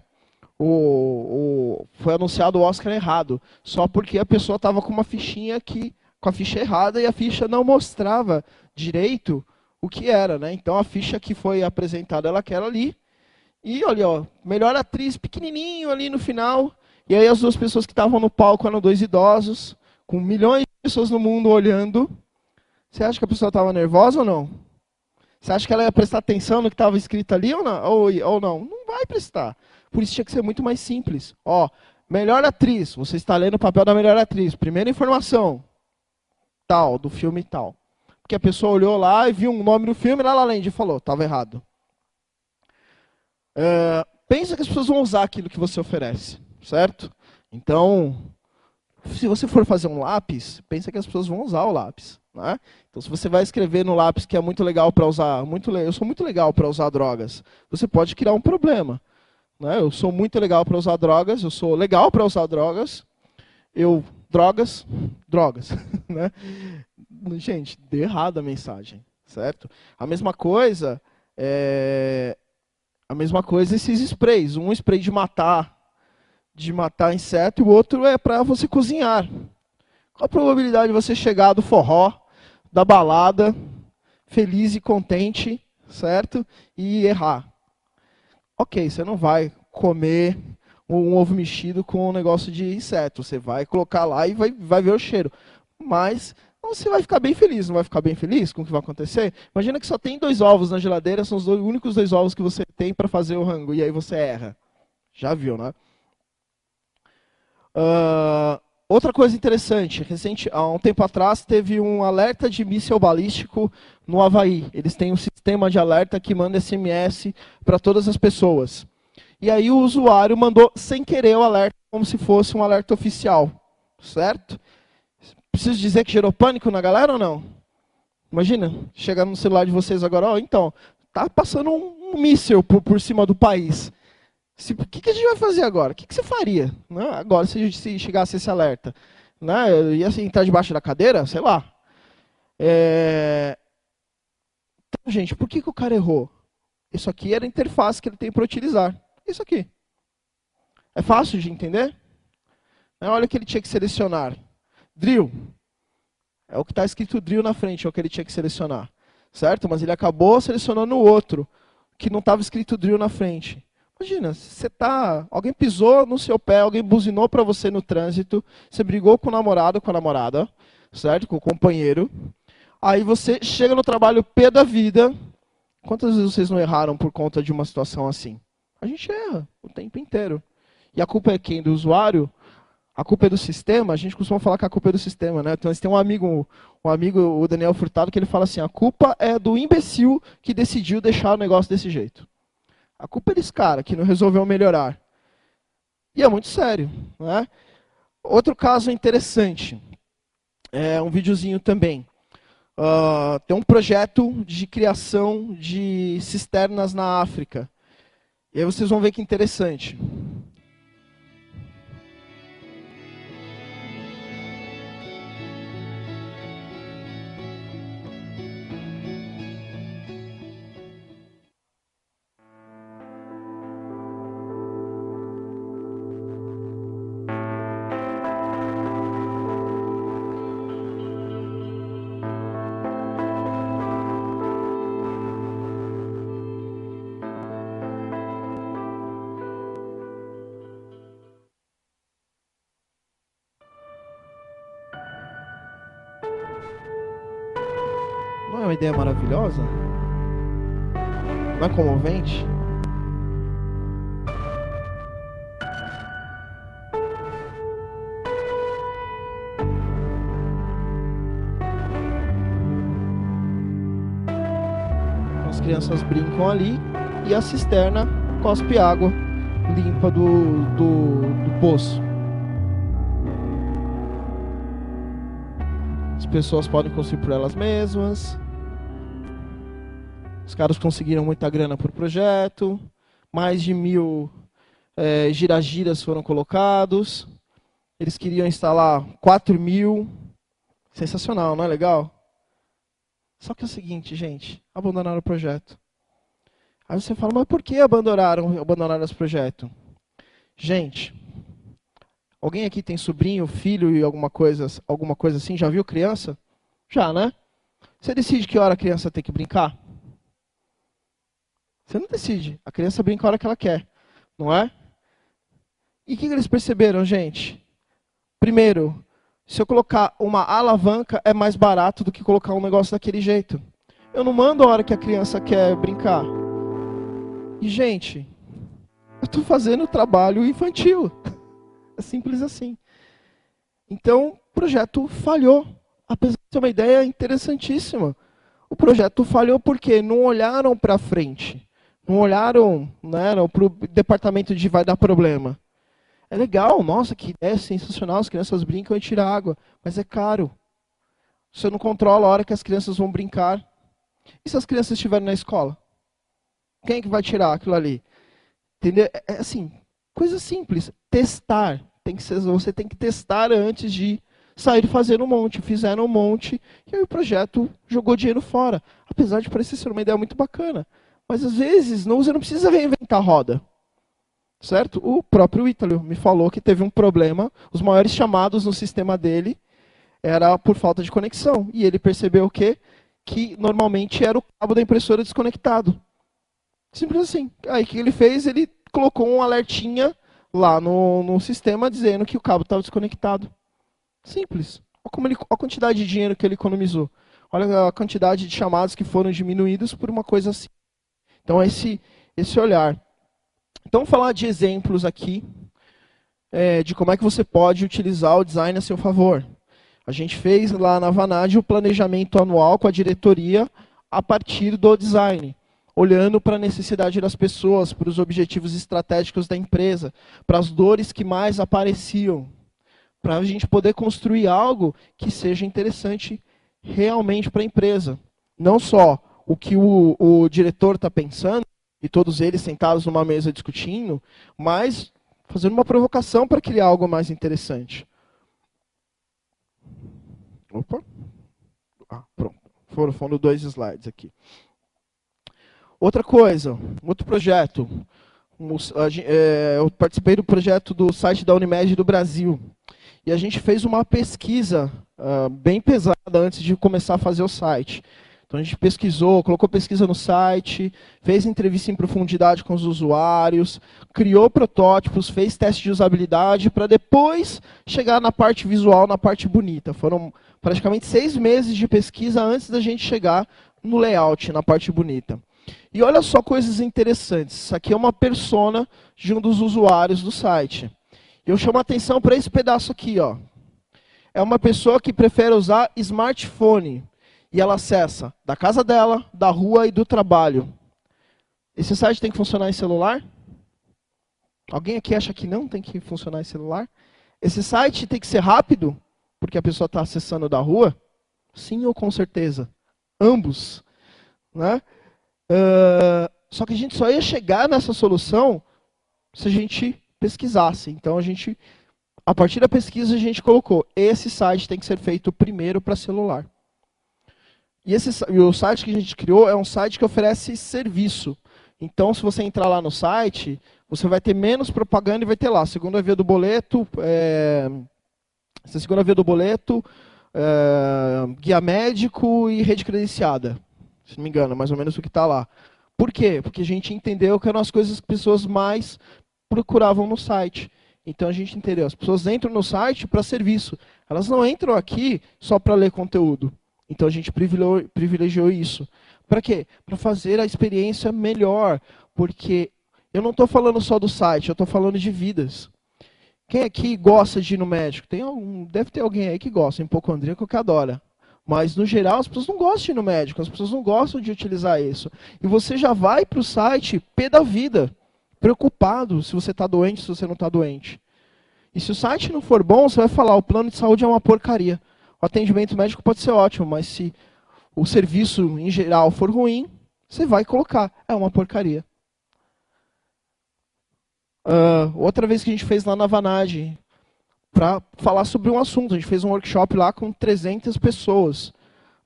O, o, foi anunciado o Oscar errado, só porque a pessoa estava com uma fichinha que com a ficha errada e a ficha não mostrava direito o que era, né? Então a ficha que foi apresentada ela aquela ali. E olha, ó, melhor atriz pequenininho ali no final. E aí as duas pessoas que estavam no palco eram dois idosos, com milhões de pessoas no mundo olhando. Você acha que a pessoa estava nervosa ou não? Você acha que ela ia prestar atenção no que estava escrito ali ou não? Ou, ou não? Não vai prestar. Por isso tinha que ser muito mais simples. Ó, melhor atriz. Você está lendo o papel da melhor atriz. Primeira informação. Tal, do filme tal. Porque a pessoa olhou lá e viu um nome no filme, lá La Land falou, estava errado. Uh, pensa que as pessoas vão usar aquilo que você oferece, certo? Então, se você for fazer um lápis, pensa que as pessoas vão usar o lápis. Né? Então, se você vai escrever no lápis que é muito legal para usar, muito eu sou muito legal para usar drogas, você pode criar um problema. Né? Eu sou muito legal para usar drogas, eu sou legal para usar drogas, eu drogas, drogas, né? gente, deu errado a mensagem, certo? A mesma coisa, é... a mesma coisa esses sprays. Um spray de matar, de matar inseto, e o outro é para você cozinhar. Qual a probabilidade de você chegar do forró, da balada, feliz e contente, certo? E errar? Ok, você não vai comer um ovo mexido com um negócio de inseto. Você vai colocar lá e vai, vai ver o cheiro. Mas você vai ficar bem feliz, não vai ficar bem feliz com o que vai acontecer? Imagina que só tem dois ovos na geladeira, são os dois, únicos dois ovos que você tem para fazer o rango, e aí você erra. Já viu, né? Uh, outra coisa interessante, recente, há um tempo atrás teve um alerta de míssil balístico no Havaí. Eles têm um sistema de alerta que manda SMS para todas as pessoas. E aí o usuário mandou sem querer o alerta, como se fosse um alerta oficial, certo? Preciso dizer que gerou pânico na galera ou não? Imagina, chegar no celular de vocês agora, ó, então, tá passando um, um míssil por, por cima do país. O que, que, a gente vai fazer agora? O que, que você faria né? agora se, se chegasse esse alerta? Né? Ia assim, entrar debaixo da cadeira? Sei lá. É... Então, gente, por que, que o cara errou? Isso aqui era a interface que ele tem para utilizar. Isso aqui. É fácil de entender? Olha o que ele tinha que selecionar. Drill. É o que está escrito drill na frente, é o que ele tinha que selecionar. Certo? Mas ele acabou selecionando o outro, que não estava escrito drill na frente. Imagina, você tá, alguém pisou no seu pé, alguém buzinou para você no trânsito, você brigou com o namorado, com a namorada, certo? Com o companheiro. Aí você chega no trabalho pé da vida. Quantas vezes vocês não erraram por conta de uma situação assim? A gente erra o tempo inteiro. E a culpa é quem? Do usuário? a culpa é do sistema, a gente costuma falar que a culpa é do sistema, né? Então, tem um amigo, um amigo, o Daniel Furtado, que ele fala assim: a culpa é do imbecil que decidiu deixar o negócio desse jeito. A culpa é desse cara que não resolveu melhorar. E é muito sério, né? Outro caso interessante, é um videozinho também. Uh, tem um projeto de criação de cisternas na África. E aí vocês vão ver que interessante. Uma ideia maravilhosa? Não é comovente? As crianças brincam ali e a cisterna cospe água limpa do, do, do poço. As pessoas podem construir por elas mesmas. Os caras conseguiram muita grana por projeto, mais de mil é, giragiras foram colocados. Eles queriam instalar 4 mil. Sensacional, não é legal? Só que é o seguinte, gente, abandonaram o projeto. Aí você fala, mas por que abandonaram, abandonaram esse projeto? Gente, Alguém aqui tem sobrinho, filho e alguma coisa, alguma coisa assim? Já viu criança? Já, né? Você decide que hora a criança tem que brincar? Você não decide. A criança brinca a hora que ela quer, não é? E o que, eles perceberam, gente? Primeiro, se eu colocar uma alavanca, é mais barato do que colocar um negócio daquele jeito. Eu não mando a hora que a criança quer brincar. E, gente, eu estou fazendo trabalho infantil. É simples assim. Então, o projeto falhou. Apesar de ser uma ideia interessantíssima. O projeto falhou porque não olharam para frente. Não olharam né, para o departamento de vai dar problema. É legal, nossa, que ideia sensacional, as crianças brincam e tiram água, mas é caro. Você não controla a hora que as crianças vão brincar. E se as crianças estiverem na escola? Quem é que vai tirar aquilo ali? Entendeu? É, é assim, coisa simples. Testar. Tem que ser, você tem que testar antes de sair fazendo um monte. Fizeram um monte e aí o projeto jogou dinheiro fora. Apesar de parecer ser uma ideia muito bacana. Mas às vezes não, você não precisa reinventar a roda certo? O próprio Ítalo me falou que teve um problema, os maiores chamados no sistema dele era por falta de conexão. E ele percebeu que que normalmente era o cabo da impressora desconectado. Simples assim. Aí o que ele fez? Ele colocou um alertinha lá no, no sistema dizendo que o cabo estava desconectado. Simples. Olha, como ele, olha a quantidade de dinheiro que ele economizou. Olha a quantidade de chamados que foram diminuídos por uma coisa assim. Então, esse, esse olhar. Então, falar de exemplos aqui é, de como é que você pode utilizar o design a seu favor. A gente fez lá na Vanad o planejamento anual com a diretoria a partir do design, olhando para a necessidade das pessoas, para os objetivos estratégicos da empresa, para as dores que mais apareciam, para a gente poder construir algo que seja interessante realmente para a empresa. Não só o que o, o diretor está pensando, e todos eles sentados numa mesa discutindo, mas fazendo uma provocação para criar algo mais interessante. Opa. Ah, pronto. Foram, foram dois slides aqui. Outra coisa, outro projeto. É, eu participei do projeto do site da Unimed do Brasil. E a gente fez uma pesquisa uh, bem pesada antes de começar a fazer o site. Então a gente pesquisou, colocou pesquisa no site, fez entrevista em profundidade com os usuários, criou protótipos, fez teste de usabilidade para depois chegar na parte visual, na parte bonita. Foram praticamente seis meses de pesquisa antes da gente chegar no layout, na parte bonita. E olha só coisas interessantes. Isso aqui é uma persona de um dos usuários do site. Eu chamo a atenção para esse pedaço aqui. Ó. É uma pessoa que prefere usar smartphone e ela acessa da casa dela, da rua e do trabalho. Esse site tem que funcionar em celular? Alguém aqui acha que não tem que funcionar em celular? Esse site tem que ser rápido, porque a pessoa está acessando da rua? Sim ou com certeza? Ambos. Né? Uh, só que a gente só ia chegar nessa solução se a gente pesquisasse. Então a gente, a partir da pesquisa, a gente colocou: esse site tem que ser feito primeiro para celular. E, esse, e o site que a gente criou é um site que oferece serviço. Então, se você entrar lá no site, você vai ter menos propaganda e vai ter lá, segunda via do boleto, é, segunda via do boleto, é, guia médico e rede credenciada. Se não me engano, é mais ou menos o que está lá. Por quê? Porque a gente entendeu que eram as coisas que as pessoas mais procuravam no site. Então a gente entendeu, as pessoas entram no site para serviço. Elas não entram aqui só para ler conteúdo. Então a gente privilegiou isso. Para quê? Para fazer a experiência melhor. Porque eu não estou falando só do site, eu estou falando de vidas. Quem aqui gosta de ir no médico? Tem algum, deve ter alguém aí que gosta, hipocondríaco que adora. Mas, no geral, as pessoas não gostam de ir no médico, as pessoas não gostam de utilizar isso. E você já vai para o site pé da vida, preocupado se você está doente, se você não está doente. E se o site não for bom, você vai falar, o plano de saúde é uma porcaria. O atendimento médico pode ser ótimo, mas se o serviço em geral for ruim, você vai colocar. É uma porcaria. Uh, outra vez que a gente fez lá na Vanage, para falar sobre um assunto. A gente fez um workshop lá com 300 pessoas,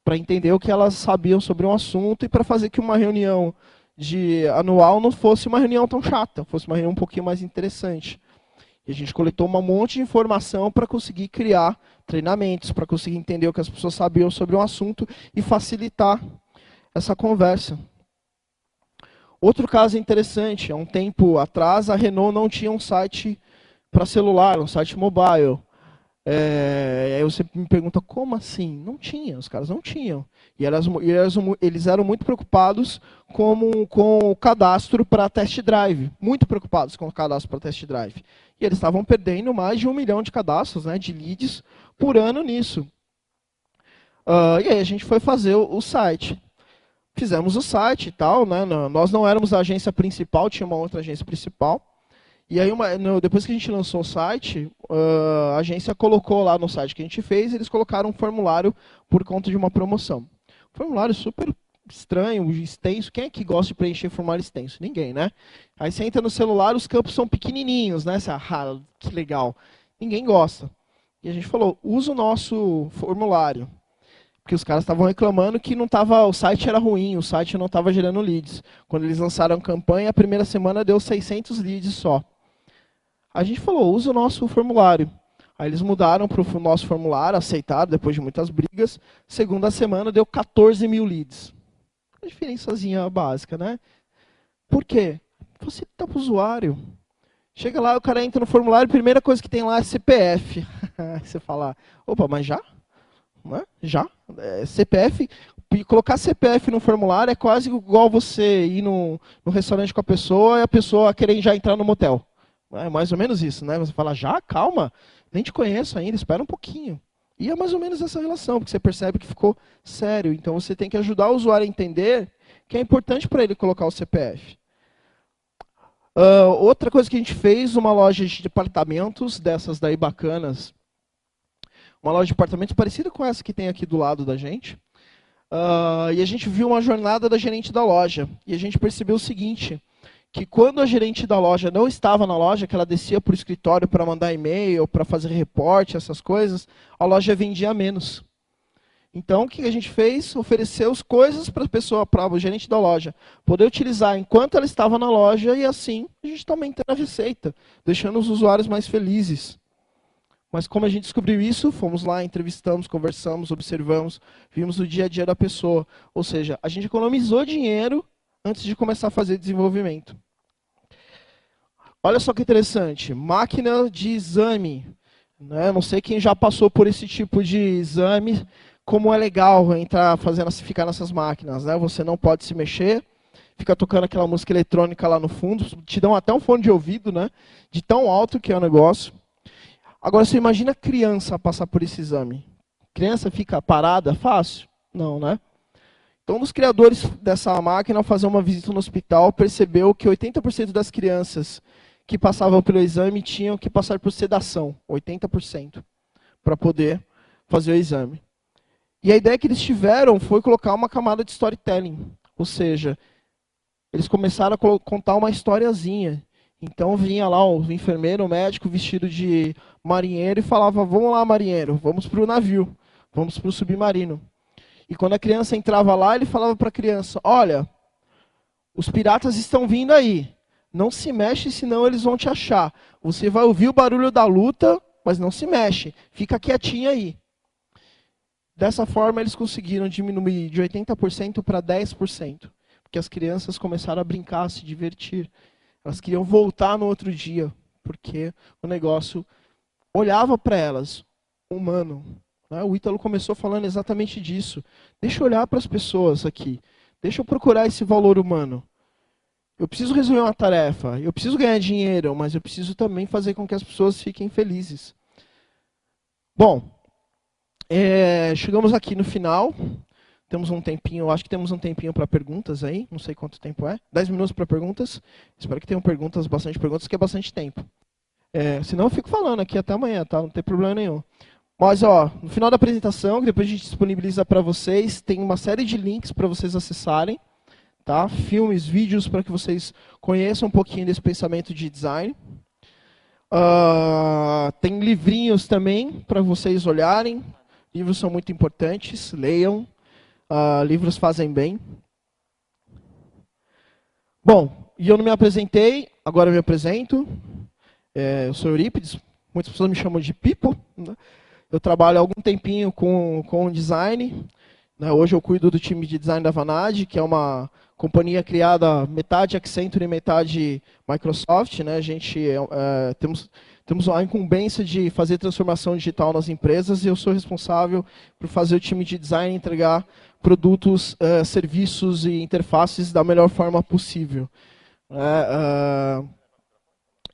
para entender o que elas sabiam sobre um assunto e para fazer que uma reunião de anual não fosse uma reunião tão chata, fosse uma reunião um pouquinho mais interessante. E a gente coletou um monte de informação para conseguir criar treinamentos, para conseguir entender o que as pessoas sabiam sobre um assunto e facilitar essa conversa. Outro caso interessante, há um tempo atrás a Renault não tinha um site para celular, um site mobile. É, aí você me pergunta, como assim? Não tinha, os caras não tinham. E elas, eles eram muito preocupados com, com o cadastro para test drive. Muito preocupados com o cadastro para test drive. E eles estavam perdendo mais de um milhão de cadastros, né, de leads, por ano nisso. Uh, e aí a gente foi fazer o, o site fizemos o site e tal, né? Nós não éramos a agência principal, tinha uma outra agência principal. E aí, uma, no, depois que a gente lançou o site, uh, a agência colocou lá no site que a gente fez, eles colocaram um formulário por conta de uma promoção. Formulário super estranho, extenso. Quem é que gosta de preencher formulário extenso? Ninguém, né? Aí você entra no celular, os campos são pequenininhos, né? Você, ah, que legal. Ninguém gosta. E a gente falou, usa o nosso formulário. Porque os caras estavam reclamando que não tava, o site era ruim, o site não estava gerando leads. Quando eles lançaram a campanha, a primeira semana deu 600 leads só. A gente falou, usa o nosso formulário. Aí eles mudaram para o nosso formulário, aceitaram depois de muitas brigas. Segunda semana deu 14 mil leads. Uma diferençazinha básica, né? Por quê? Você tá para o usuário. Chega lá, o cara entra no formulário, a primeira coisa que tem lá é CPF. Você fala, opa, mas já? Né? Já. É, CPF, colocar CPF no formulário é quase igual você ir no, no restaurante com a pessoa e a pessoa querer já entrar no motel. É mais ou menos isso, né? Você fala, já, calma, nem te conheço ainda, espera um pouquinho. E é mais ou menos essa relação, porque você percebe que ficou sério. Então você tem que ajudar o usuário a entender que é importante para ele colocar o CPF. Uh, ah, outra coisa que a gente fez, uma loja de departamentos, dessas daí bacanas, uma loja de apartamentos parecida com essa que tem aqui do lado da gente. Uh, e a gente viu uma jornada da gerente da loja. E a gente percebeu o seguinte, que quando a gerente da loja não estava na loja, que ela descia para o escritório para mandar e-mail, para fazer reporte, essas coisas, a loja vendia menos. Então, o que a gente fez? Ofereceu as coisas para a pessoa, para o gerente da loja, poder utilizar enquanto ela estava na loja e assim a gente está aumentando a receita, deixando os usuários mais felizes. Mas como a gente descobriu isso, fomos lá, entrevistamos, conversamos, observamos, vimos o dia a dia da pessoa. Ou seja, a gente economizou dinheiro antes de começar a fazer desenvolvimento. Olha só que interessante, máquina de exame. Né? Não sei quem já passou por esse tipo de exame, como é legal entrar fazendo ficar nessas máquinas. Né? Você não pode se mexer, fica tocando aquela música eletrônica lá no fundo, te dão até um fone de ouvido, né? de tão alto que é o negócio. Agora, você imagina criança passar por esse exame. Criança fica parada fácil? Não, né? Então, um dos criadores dessa máquina, ao fazer uma visita no hospital, percebeu que 80% das crianças que passavam pelo exame tinham que passar por sedação, 80%, para poder fazer o exame. E a ideia que eles tiveram foi colocar uma camada de storytelling, ou seja, eles começaram a contar uma historiazinha então vinha lá o enfermeiro, o médico vestido de marinheiro e falava: Vamos lá, marinheiro, vamos para o navio, vamos para o submarino. E quando a criança entrava lá, ele falava para a criança: Olha, os piratas estão vindo aí. Não se mexe, senão eles vão te achar. Você vai ouvir o barulho da luta, mas não se mexe. Fica quietinho aí. Dessa forma, eles conseguiram diminuir de 80% para 10%. Porque as crianças começaram a brincar, a se divertir. Elas queriam voltar no outro dia, porque o negócio olhava para elas, humano. Né? O Ítalo começou falando exatamente disso. Deixa eu olhar para as pessoas aqui. Deixa eu procurar esse valor humano. Eu preciso resolver uma tarefa, eu preciso ganhar dinheiro, mas eu preciso também fazer com que as pessoas fiquem felizes. Bom, é, chegamos aqui no final. Temos um tempinho, acho que temos um tempinho para perguntas aí. Não sei quanto tempo é. 10 minutos para perguntas. Espero que tenham perguntas, bastante perguntas, que é bastante tempo. É, senão eu fico falando aqui até amanhã, tá? Não tem problema nenhum. Mas, ó, no final da apresentação, que depois a gente disponibiliza para vocês, tem uma série de links para vocês acessarem, tá? Filmes, vídeos para que vocês conheçam um pouquinho desse pensamento de design. Uh, tem livrinhos também para vocês olharem. Livros são muito importantes, leiam. Uh, livros fazem bem. Bom, e eu não me apresentei, agora eu me apresento. É, eu sou Eurípides, muitas pessoas me chamam de Pipo. Né? Eu trabalho há algum tempinho com, com design. Né? Hoje eu cuido do time de design da Vanad, que é uma companhia criada metade Accenture e metade Microsoft. Né? A gente é, é, temos, temos a incumbência de fazer transformação digital nas empresas e eu sou responsável por fazer o time de design entregar produtos, uh, serviços e interfaces da melhor forma possível. Uh,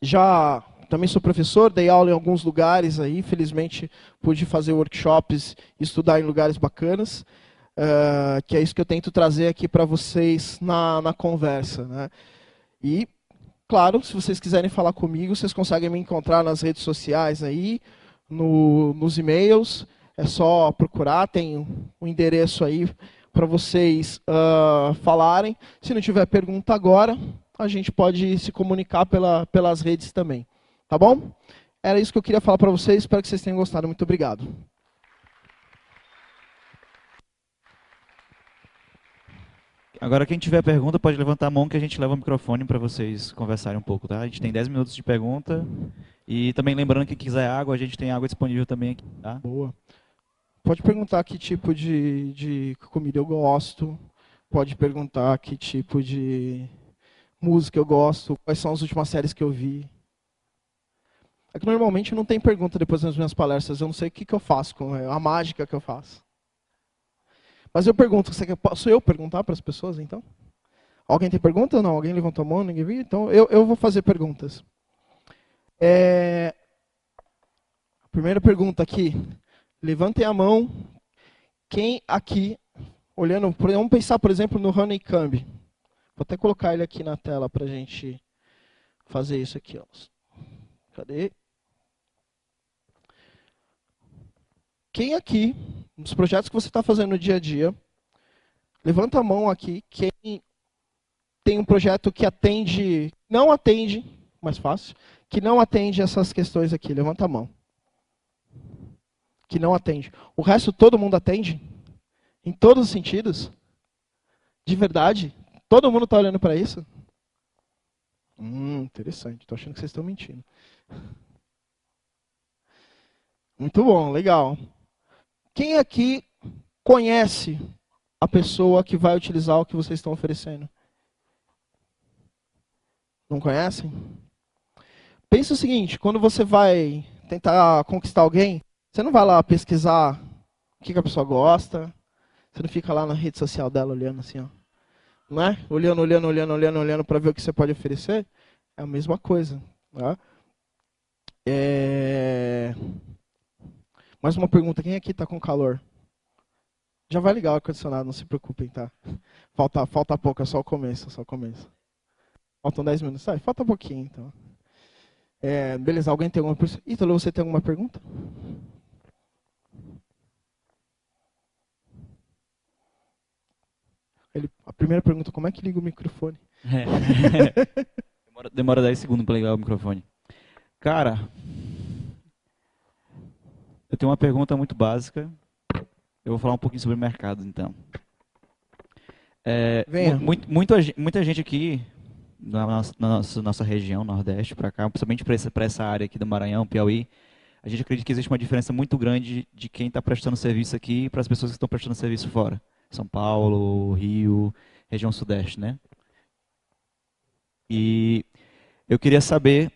já também sou professor, dei aula em alguns lugares aí, felizmente pude fazer workshops estudar em lugares bacanas, uh, que é isso que eu tento trazer aqui para vocês na, na conversa. Né? E, claro, se vocês quiserem falar comigo, vocês conseguem me encontrar nas redes sociais aí, no, nos e-mails, é só procurar, tem o um endereço aí para vocês uh, falarem. Se não tiver pergunta agora, a gente pode se comunicar pela, pelas redes também. Tá bom? Era isso que eu queria falar para vocês. Espero que vocês tenham gostado. Muito obrigado. Agora, quem tiver pergunta, pode levantar a mão que a gente leva o microfone para vocês conversarem um pouco, tá? A gente tem 10 minutos de pergunta. E também lembrando que quiser água, a gente tem água disponível também aqui, tá? Boa. Pode perguntar que tipo de, de comida eu gosto. Pode perguntar que tipo de música eu gosto. Quais são as últimas séries que eu vi. É que normalmente não tem pergunta depois das minhas palestras. Eu não sei o que, que eu faço com a mágica que eu faço. Mas eu pergunto, você quer, posso eu perguntar para as pessoas então? Alguém tem pergunta? Não, alguém levantou a mão, ninguém viu? Então eu, eu vou fazer perguntas. É... Primeira pergunta aqui. Levantem a mão. Quem aqui, olhando, vamos pensar, por exemplo, no Honeycomb. Vou até colocar ele aqui na tela para a gente fazer isso aqui. Ó. Cadê? Quem aqui, nos projetos que você está fazendo no dia a dia, levanta a mão aqui, quem tem um projeto que atende, não atende, mais fácil, que não atende essas questões aqui, levanta a mão que não atende. O resto todo mundo atende? Em todos os sentidos? De verdade? Todo mundo está olhando para isso? Hum, interessante. Estou achando que vocês estão mentindo. Muito bom, legal. Quem aqui conhece a pessoa que vai utilizar o que vocês estão oferecendo? Não conhecem? Pensa o seguinte: quando você vai tentar conquistar alguém, você não vai lá pesquisar o que, que a pessoa gosta. Você não fica lá na rede social dela olhando assim, ó. Não é? Olhando, olhando, olhando, olhando, olhando para ver o que você pode oferecer. É a mesma coisa. Né? É... Mais uma pergunta. Quem aqui está com calor? Já vai ligar o ar-condicionado, não se preocupem, tá? Falta, falta pouco, é só o começo, é só o começo. Faltam 10 minutos. Ah, falta pouquinho, então. É, beleza, alguém tem alguma pergunta? Ítalo, você tem alguma pergunta? Ele, a primeira pergunta, como é que liga o microfone? É. demora, demora 10 segundos para ligar o microfone. Cara, eu tenho uma pergunta muito básica. Eu vou falar um pouquinho sobre o mercado, então. É, Venha. Muito, muita, muita gente aqui, na nossa, na nossa, nossa região, Nordeste, para cá, principalmente para essa, essa área aqui do Maranhão, Piauí, a gente acredita que existe uma diferença muito grande de quem está prestando serviço aqui para as pessoas que estão prestando serviço fora. São Paulo, Rio, região sudeste, né? E eu queria saber,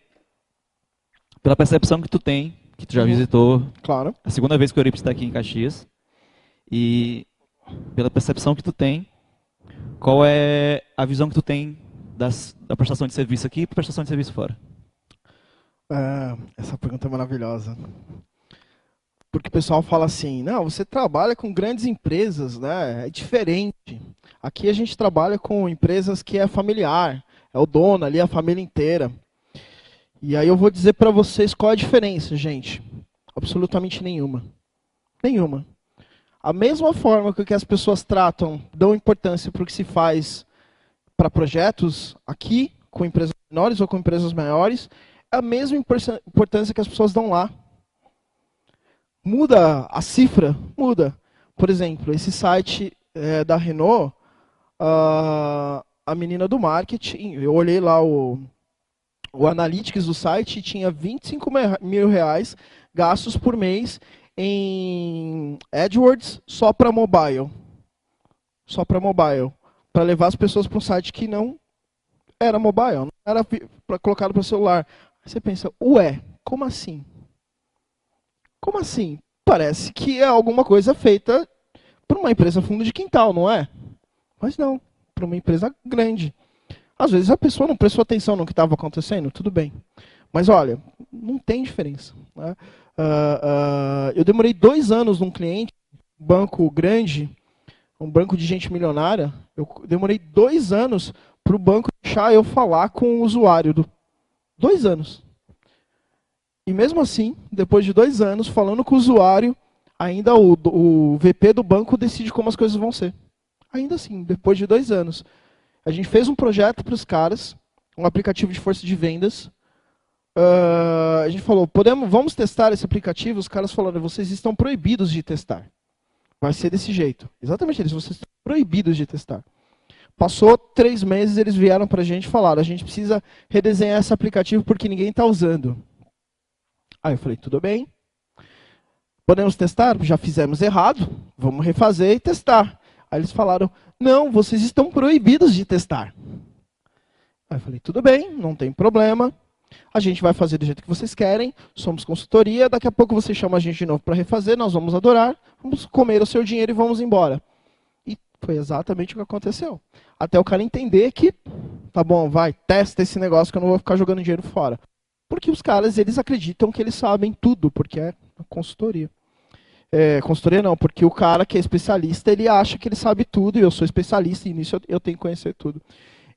pela percepção que tu tem, que tu já uhum. visitou, claro. a segunda vez que o Eurípides está aqui em Caxias, e pela percepção que tu tem, qual é a visão que tu tem das, da prestação de serviço aqui e prestação de serviço fora? É, essa pergunta é maravilhosa porque o pessoal fala assim, não, você trabalha com grandes empresas, né? É diferente. Aqui a gente trabalha com empresas que é familiar, é o dono ali, a família inteira. E aí eu vou dizer para vocês qual a diferença, gente. Absolutamente nenhuma. Nenhuma. A mesma forma que as pessoas tratam, dão importância para o que se faz para projetos aqui, com empresas menores ou com empresas maiores, é a mesma importância que as pessoas dão lá. Muda a cifra? Muda. Por exemplo, esse site é, da Renault, uh, a menina do marketing, eu olhei lá o, o analytics do site tinha 25 mil reais gastos por mês em AdWords só para mobile. Só para mobile. Para levar as pessoas para um site que não era mobile, não era colocado para celular. Aí você pensa, ué, como assim? Como assim? Parece que é alguma coisa feita por uma empresa fundo de quintal, não é? Mas não, para uma empresa grande. Às vezes a pessoa não prestou atenção no que estava acontecendo, tudo bem. Mas olha, não tem diferença. Né? Uh, uh, eu demorei dois anos num cliente, um banco grande, um banco de gente milionária. Eu demorei dois anos para o banco deixar eu falar com o usuário. Do... Dois anos. E mesmo assim, depois de dois anos falando com o usuário, ainda o, o VP do banco decide como as coisas vão ser. Ainda assim, depois de dois anos. A gente fez um projeto para os caras, um aplicativo de força de vendas. Uh, a gente falou, podemos, vamos testar esse aplicativo? Os caras falaram, vocês estão proibidos de testar. Vai ser desse jeito. Exatamente isso, vocês estão proibidos de testar. Passou três meses, eles vieram para a gente e falaram, a gente precisa redesenhar esse aplicativo porque ninguém está usando. Aí eu falei, tudo bem. Podemos testar? Já fizemos errado, vamos refazer e testar. Aí eles falaram, não, vocês estão proibidos de testar. Aí eu falei, tudo bem, não tem problema. A gente vai fazer do jeito que vocês querem, somos consultoria, daqui a pouco você chama a gente de novo para refazer, nós vamos adorar, vamos comer o seu dinheiro e vamos embora. E foi exatamente o que aconteceu. Até o cara entender que, tá bom, vai, testa esse negócio que eu não vou ficar jogando dinheiro fora. Porque os caras, eles acreditam que eles sabem tudo, porque é consultoria. É, consultoria não, porque o cara que é especialista, ele acha que ele sabe tudo, e eu sou especialista, e nisso eu, tenho que conhecer tudo.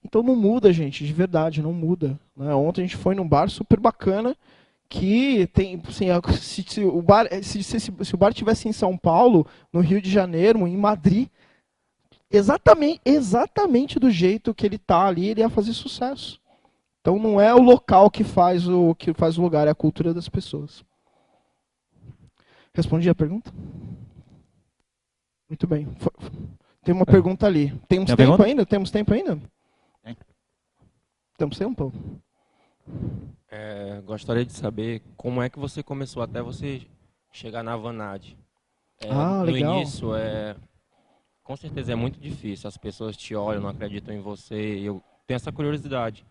Então não muda, gente, de verdade, não muda. Né? Ontem a gente foi num bar super bacana, que tem, assim, se, se, o bar, se, se, se o bar tivesse em São Paulo, no Rio de Janeiro, em Madrid, exatamente, exatamente do jeito que ele está ali, ele ia fazer sucesso. Então não é o local que faz o que faz o lugar, é a cultura das pessoas. Respondi a pergunta? Muito bem. Tem uma é. pergunta ali. Temos Tem tempo pergunta? ainda? Temos tempo ainda? Tem. Temos tempo? É, gostaria de saber como é que você começou até você chegar na Vanad. É, ah, legal. No início, é, com certeza é muito difícil. As pessoas te olham, não acreditam em você. E eu tenho essa curiosidade.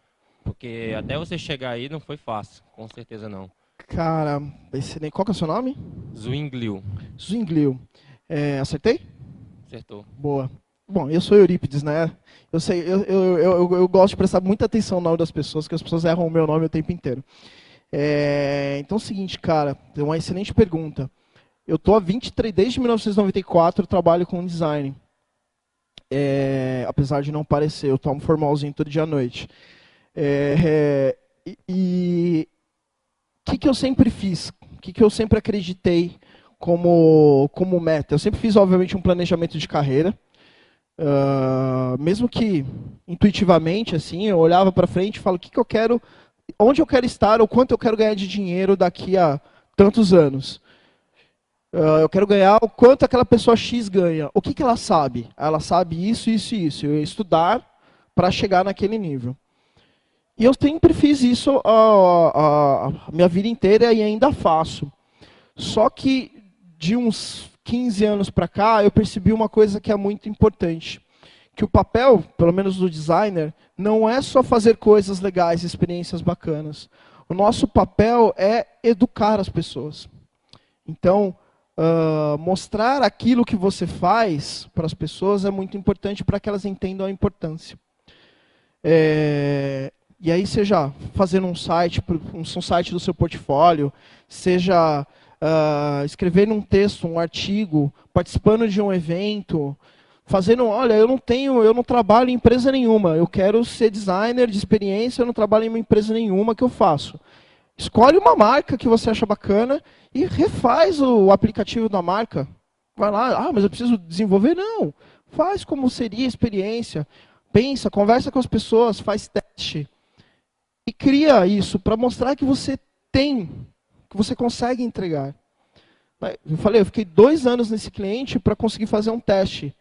Porque até você chegar aí não foi fácil, com certeza não. Cara, esse, qual que é o seu nome? Zwinglio. Zwinglio. É, acertei? Acertou. Boa. Bom, eu sou Eurípides, né? Eu sei, eu, eu, eu, eu, gosto de prestar muita atenção no nome das pessoas, que as pessoas erram o meu nome o tempo inteiro. É, então é o seguinte, cara, é uma excelente pergunta. Eu tô há 23, desde 1994, eu trabalho com design. É, apesar de não parecer, eu tomo formalzinho todo dia à noite. É, é, e que, que eu sempre fiz? O que, que eu sempre acreditei como, como meta? Eu sempre fiz, obviamente, um planejamento de carreira. Uh, mesmo que intuitivamente, assim, eu olhava para frente e falo o que, que eu quero, onde eu quero estar ou quanto eu quero ganhar de dinheiro daqui a tantos anos. Uh, eu quero ganhar o quanto aquela pessoa X ganha. O que, que ela sabe? Ela sabe isso, isso e isso. Eu ia estudar para chegar naquele nível. E eu sempre fiz isso a, a, minha vida inteira e ainda faço. Só que de uns 15 anos para cá, eu percebi uma coisa que é muito importante. Que o papel, pelo menos do designer, não é só fazer coisas legais, experiências bacanas. O nosso papel é educar as pessoas. Então, uh, mostrar aquilo que você faz para as pessoas é muito importante para que elas entendam a importância. É, e aí, seja fazendo um site, um site do seu portfólio, seja uh, escrevendo um texto, um artigo, participando de um evento, fazendo, olha, eu não tenho, eu não trabalho em empresa nenhuma, eu quero ser designer de experiência, eu não trabalho em uma empresa nenhuma que eu faço. Escolhe uma marca que você acha bacana e refaz o aplicativo da marca. Vai lá, ah, mas eu preciso desenvolver? Não. Faz como seria a experiência. Pensa, conversa com as pessoas, faz teste e cria isso para mostrar que você tem, que você consegue entregar. Eu falei, eu fiquei dois anos nesse cliente para conseguir fazer um teste,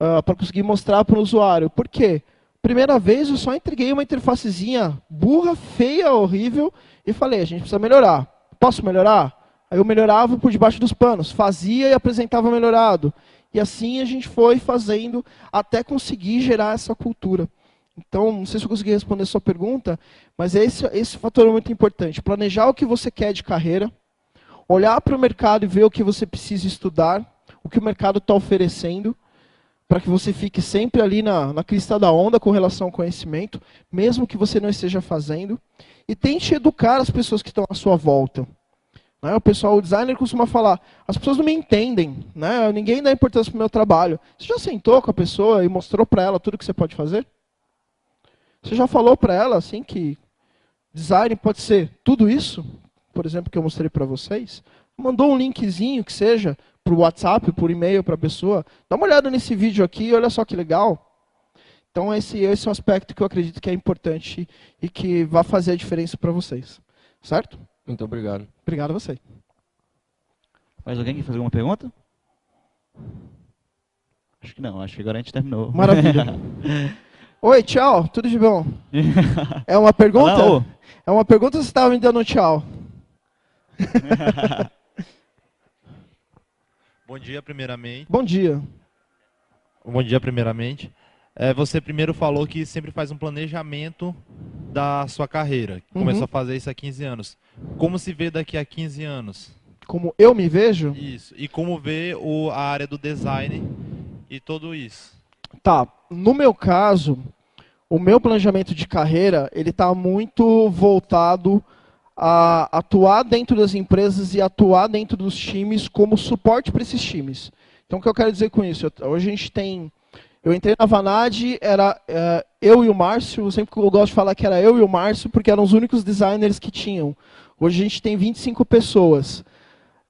uh, para conseguir mostrar para o usuário. Por quê? Primeira vez eu só entreguei uma interfacezinha burra, feia, horrível e falei, a gente precisa melhorar. Posso melhorar? Aí eu melhorava por debaixo dos panos, fazia e apresentava melhorado. E assim a gente foi fazendo até conseguir gerar essa cultura. Então, não sei se eu consegui responder a sua pergunta, mas esse, esse fator é muito importante. Planejar o que você quer de carreira, olhar para o mercado e ver o que você precisa estudar, o que o mercado está oferecendo, para que você fique sempre ali na, na crista da onda com relação ao conhecimento, mesmo que você não esteja fazendo. E tente educar as pessoas que estão à sua volta. Né? O pessoal, o designer costuma falar, as pessoas não me entendem, né? ninguém dá importância para o meu trabalho. Você já sentou com a pessoa e mostrou para ela tudo que você pode fazer? Você já falou para ela assim que design pode ser tudo isso? Por exemplo, que eu mostrei para vocês? Mandou um linkzinho que seja para o WhatsApp, por e-mail para a pessoa. Dá uma olhada nesse vídeo aqui, olha só que legal. Então esse, esse é um aspecto que eu acredito que é importante e que vai fazer a diferença para vocês. Certo? Muito obrigado. Obrigado a você. Mais alguém quer fazer alguma pergunta? Acho que não, acho que agora a gente terminou. Maravilha. Oi, tchau, tudo de bom? É uma pergunta? Olá, é uma pergunta ou você estava me dando um tchau? Bom dia, primeiramente. Bom dia. Bom dia, primeiramente. É, você primeiro falou que sempre faz um planejamento da sua carreira. Uhum. Começou a fazer isso há 15 anos. Como se vê daqui a 15 anos? Como eu me vejo? Isso. E como vê o, a área do design e tudo isso? Tá, no meu caso, o meu planejamento de carreira, ele está muito voltado a atuar dentro das empresas e atuar dentro dos times como suporte para esses times. Então, o que eu quero dizer com isso? Eu, hoje a gente tem... Eu entrei na Vanad, era uh, eu e o Márcio, sempre eu gosto de falar que era eu e o Márcio, porque eram os únicos designers que tinham. Hoje a gente tem 25 pessoas.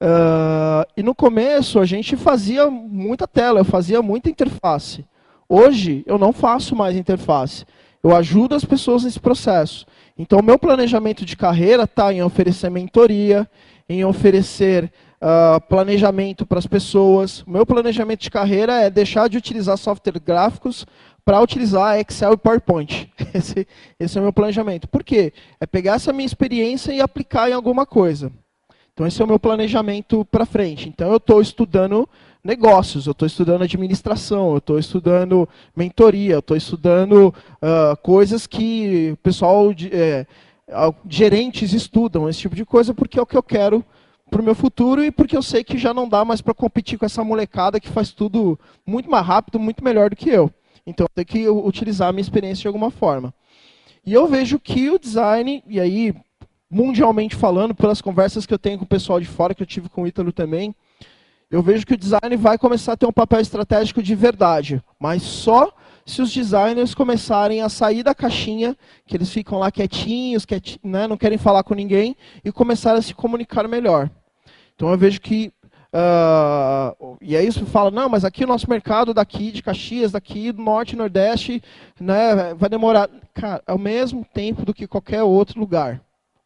Uh, e no começo a gente fazia muita tela, eu fazia muita interface. Hoje, eu não faço mais interface. Eu ajudo as pessoas nesse processo. Então, o meu planejamento de carreira está em oferecer mentoria, em oferecer uh, planejamento para as pessoas. O meu planejamento de carreira é deixar de utilizar software gráficos para utilizar Excel e PowerPoint. Esse, esse é o meu planejamento. Por quê? É pegar essa minha experiência e aplicar em alguma coisa. Então, esse é o meu planejamento para frente. Então, eu estou estudando negócios, eu estou estudando administração, eu estou estudando mentoria, eu estou estudando uh, coisas que o pessoal, de, é, gerentes estudam, esse tipo de coisa, porque é o que eu quero para o meu futuro e porque eu sei que já não dá mais para competir com essa molecada que faz tudo muito mais rápido, muito melhor do que eu. Então, eu tenho que utilizar a minha experiência de alguma forma. E eu vejo que o design, e aí, mundialmente falando, pelas conversas que eu tenho com o pessoal de fora, que eu tive com o Ítalo também, eu vejo que o design vai começar a ter um papel estratégico de verdade, mas só se os designers começarem a sair da caixinha, que eles ficam lá quietinhos, quietinhos né, não querem falar com ninguém, e começarem a se comunicar melhor. Então eu vejo que Uh, e aí você fala, não, mas aqui o nosso mercado daqui, de Caxias, daqui do Norte Nordeste, né, vai demorar. Cara, é o mesmo tempo do que qualquer outro lugar.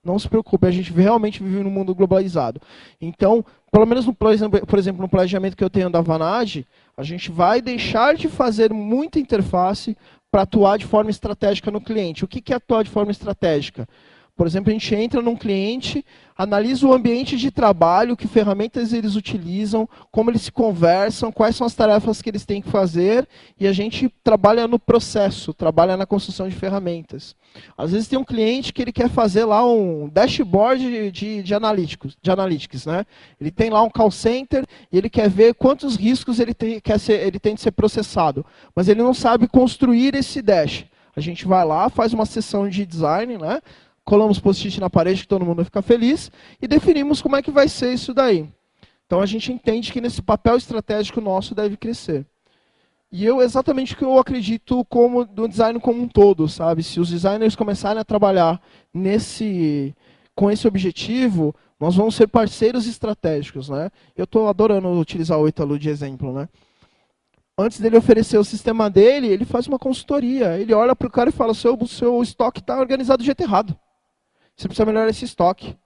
Não se preocupe, a gente realmente vive num mundo globalizado. Então, pelo menos, no, por exemplo, no planejamento que eu tenho da Vanage, a gente vai deixar de fazer muita interface para atuar de forma estratégica no cliente. O que é atuar de forma estratégica? Por exemplo, a gente entra num cliente, analisa o ambiente de trabalho, que ferramentas eles utilizam, como eles se conversam, quais são as tarefas que eles têm que fazer, e a gente trabalha no processo, trabalha na construção de ferramentas. Às vezes tem um cliente que ele quer fazer lá um dashboard de, de, de analíticos, de analytics, né? Ele tem lá um call center e ele quer ver quantos riscos ele tem, quer ser, ele tem de ser processado, mas ele não sabe construir esse dash. A gente vai lá, faz uma sessão de design, né? Colamos post-it na parede que todo mundo fica feliz e definimos como é que vai ser isso daí. Então a gente entende que nesse papel estratégico nosso deve crescer. E eu exatamente o que eu acredito como do design como um todo, sabe? Se os designers começarem a trabalhar nesse com esse objetivo, nós vamos ser parceiros estratégicos, né? Eu estou adorando utilizar o Italo de exemplo, né? Antes dele oferecer o sistema dele, ele faz uma consultoria. Ele olha para o cara e fala: seu, seu estoque está organizado de jeito errado. Você precisa melhorar esse estoque.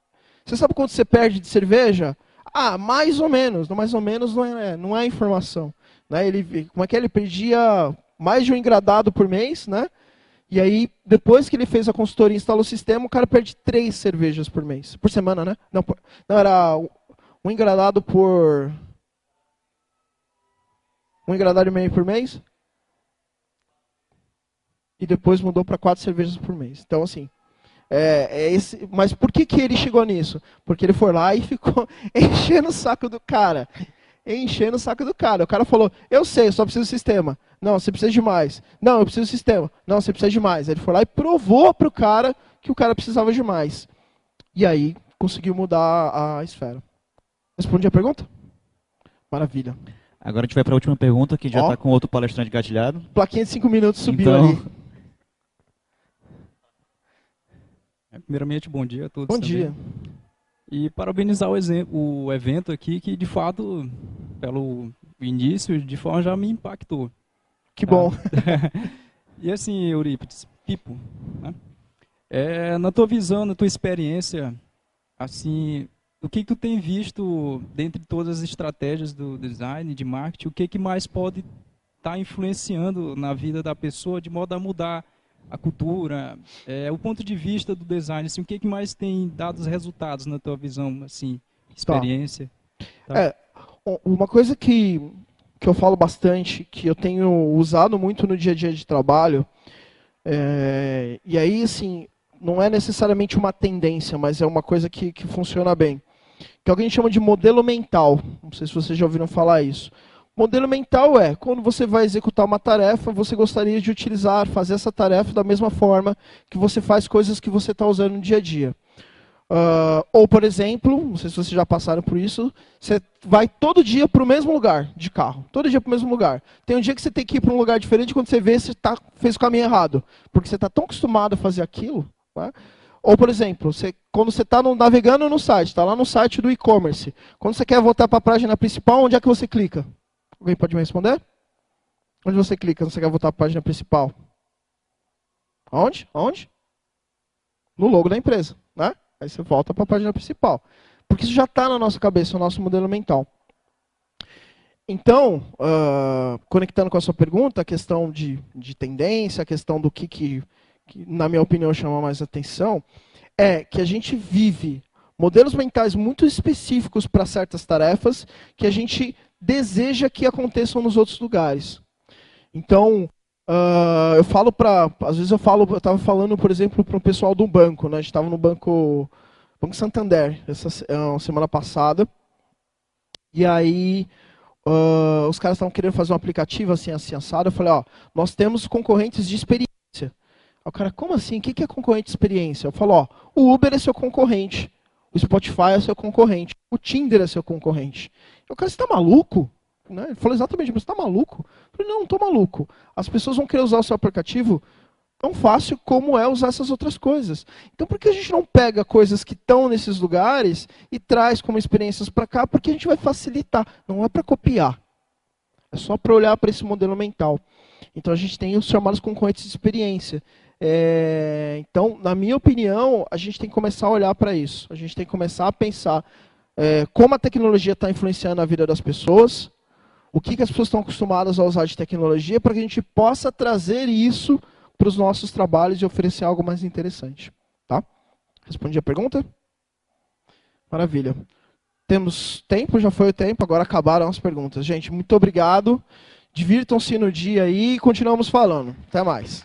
Você sabe quanto você perde de cerveja? Ah, mais ou menos. Mais ou menos não é, não é informação. Né? Ele, como é que é? Ele perdia mais de um engradado por mês, né? E aí, depois que ele fez a consultoria e instalou o sistema, o cara perde três cervejas por mês. Por semana, né? Não, por, não era um engradado por. Um engradado e meio por mês. E depois mudou para quatro cervejas por mês. Então, assim. É, é esse, mas por que, que ele chegou nisso? Porque ele foi lá e ficou enchendo o saco do cara enchendo o saco do cara. O cara falou, eu sei, eu só preciso do sistema. Não, você precisa de mais. Não, eu preciso do sistema. Não, você precisa de mais. Ele foi lá e provou para o cara que o cara precisava de mais. E aí conseguiu mudar a esfera. Respondi a pergunta? Maravilha. Agora a gente vai para a última pergunta, que já está com outro palestrante gatilhado. Plaquinha de 5 minutos subiu então... ali. É, primeiramente, bom dia a todos. Bom também. dia. E parabenizar o, o, evento aqui, que de fato, pelo início, de forma já me impactou. Que bom. e assim, Eurípides, Pipo, né? é, na tua visão, na tua experiência, assim, o que, que tu tem visto dentre todas as estratégias do design, de marketing, o que, que mais pode estar tá influenciando na vida da pessoa de modo a mudar a cultura, é, o ponto de vista do design, assim, o que, que mais tem dado os resultados na tua visão, assim, experiência? Tá. É, uma coisa que, que eu falo bastante, que eu tenho usado muito no dia a dia de trabalho, é, e aí, assim, não é necessariamente uma tendência, mas é uma coisa que, que funciona bem, que é o que a gente chama de modelo mental. Não sei se vocês já ouviram falar isso. Modelo mental é, quando você vai executar uma tarefa, você gostaria de utilizar, fazer essa tarefa da mesma forma que você faz coisas que você está usando no dia a dia. Uh, ou, por exemplo, não sei se vocês já passaram por isso, você vai todo dia para o mesmo lugar de carro. Todo dia para o mesmo lugar. Tem um dia que você tem que ir para um lugar diferente quando você vê você tá, fez o caminho errado. Porque você está tão acostumado a fazer aquilo. Né? Ou, por exemplo, você, quando você está navegando no site, está lá no site do e-commerce. Quando você quer voltar para a página principal, onde é que você clica? Alguém pode me responder? Onde você clica? Você quer voltar para a página principal? Onde? Onde? No logo da empresa, né? Aí você volta para a página principal. Porque isso já está na nossa cabeça, o nosso modelo mental. Então, uh, conectando com a sua pergunta, a questão de, de tendência, a questão do que, que, que, na minha opinião, chama mais atenção, é que a gente vive modelos mentais muito específicos para certas tarefas que a gente deseja que aconteçam nos outros lugares. Então, uh, eu falo para, às vezes eu falo, eu estava falando, por exemplo, para o pessoal do banco, né? A gente estava no banco, banco Santander essa uh, semana passada, e aí uh, os caras estavam querendo fazer um aplicativo assim, assim assado. Eu falei, ó, nós temos concorrentes de experiência. O cara, como assim? O que é concorrente de experiência? Eu falo, ó, o Uber é seu concorrente. O Spotify é seu concorrente. O Tinder é seu concorrente. Eu, cara, você tá maluco? Né? Ele falou exatamente, você tá maluco? Eu falei, não, não tô maluco. As pessoas vão querer usar o seu aplicativo tão fácil como é usar essas outras coisas. Então por que a gente não pega coisas que estão nesses lugares e traz como experiências para cá? Porque a gente vai facilitar, não é para copiar. É só para olhar para esse modelo mental. Então a gente tem os chamados concorrentes de experiência. É, então, na minha opinião, a gente tem que começar a olhar para isso. A gente tem que começar a pensar é, como a tecnologia está influenciando a vida das pessoas, o que, que as pessoas estão acostumadas a usar de tecnologia, para que a gente possa trazer isso para os nossos trabalhos e oferecer algo mais interessante. Tá? Respondi a pergunta? Maravilha. Temos tempo, já foi o tempo, agora acabaram as perguntas. Gente, muito obrigado. Divirtam-se no dia aí e continuamos falando. Até mais.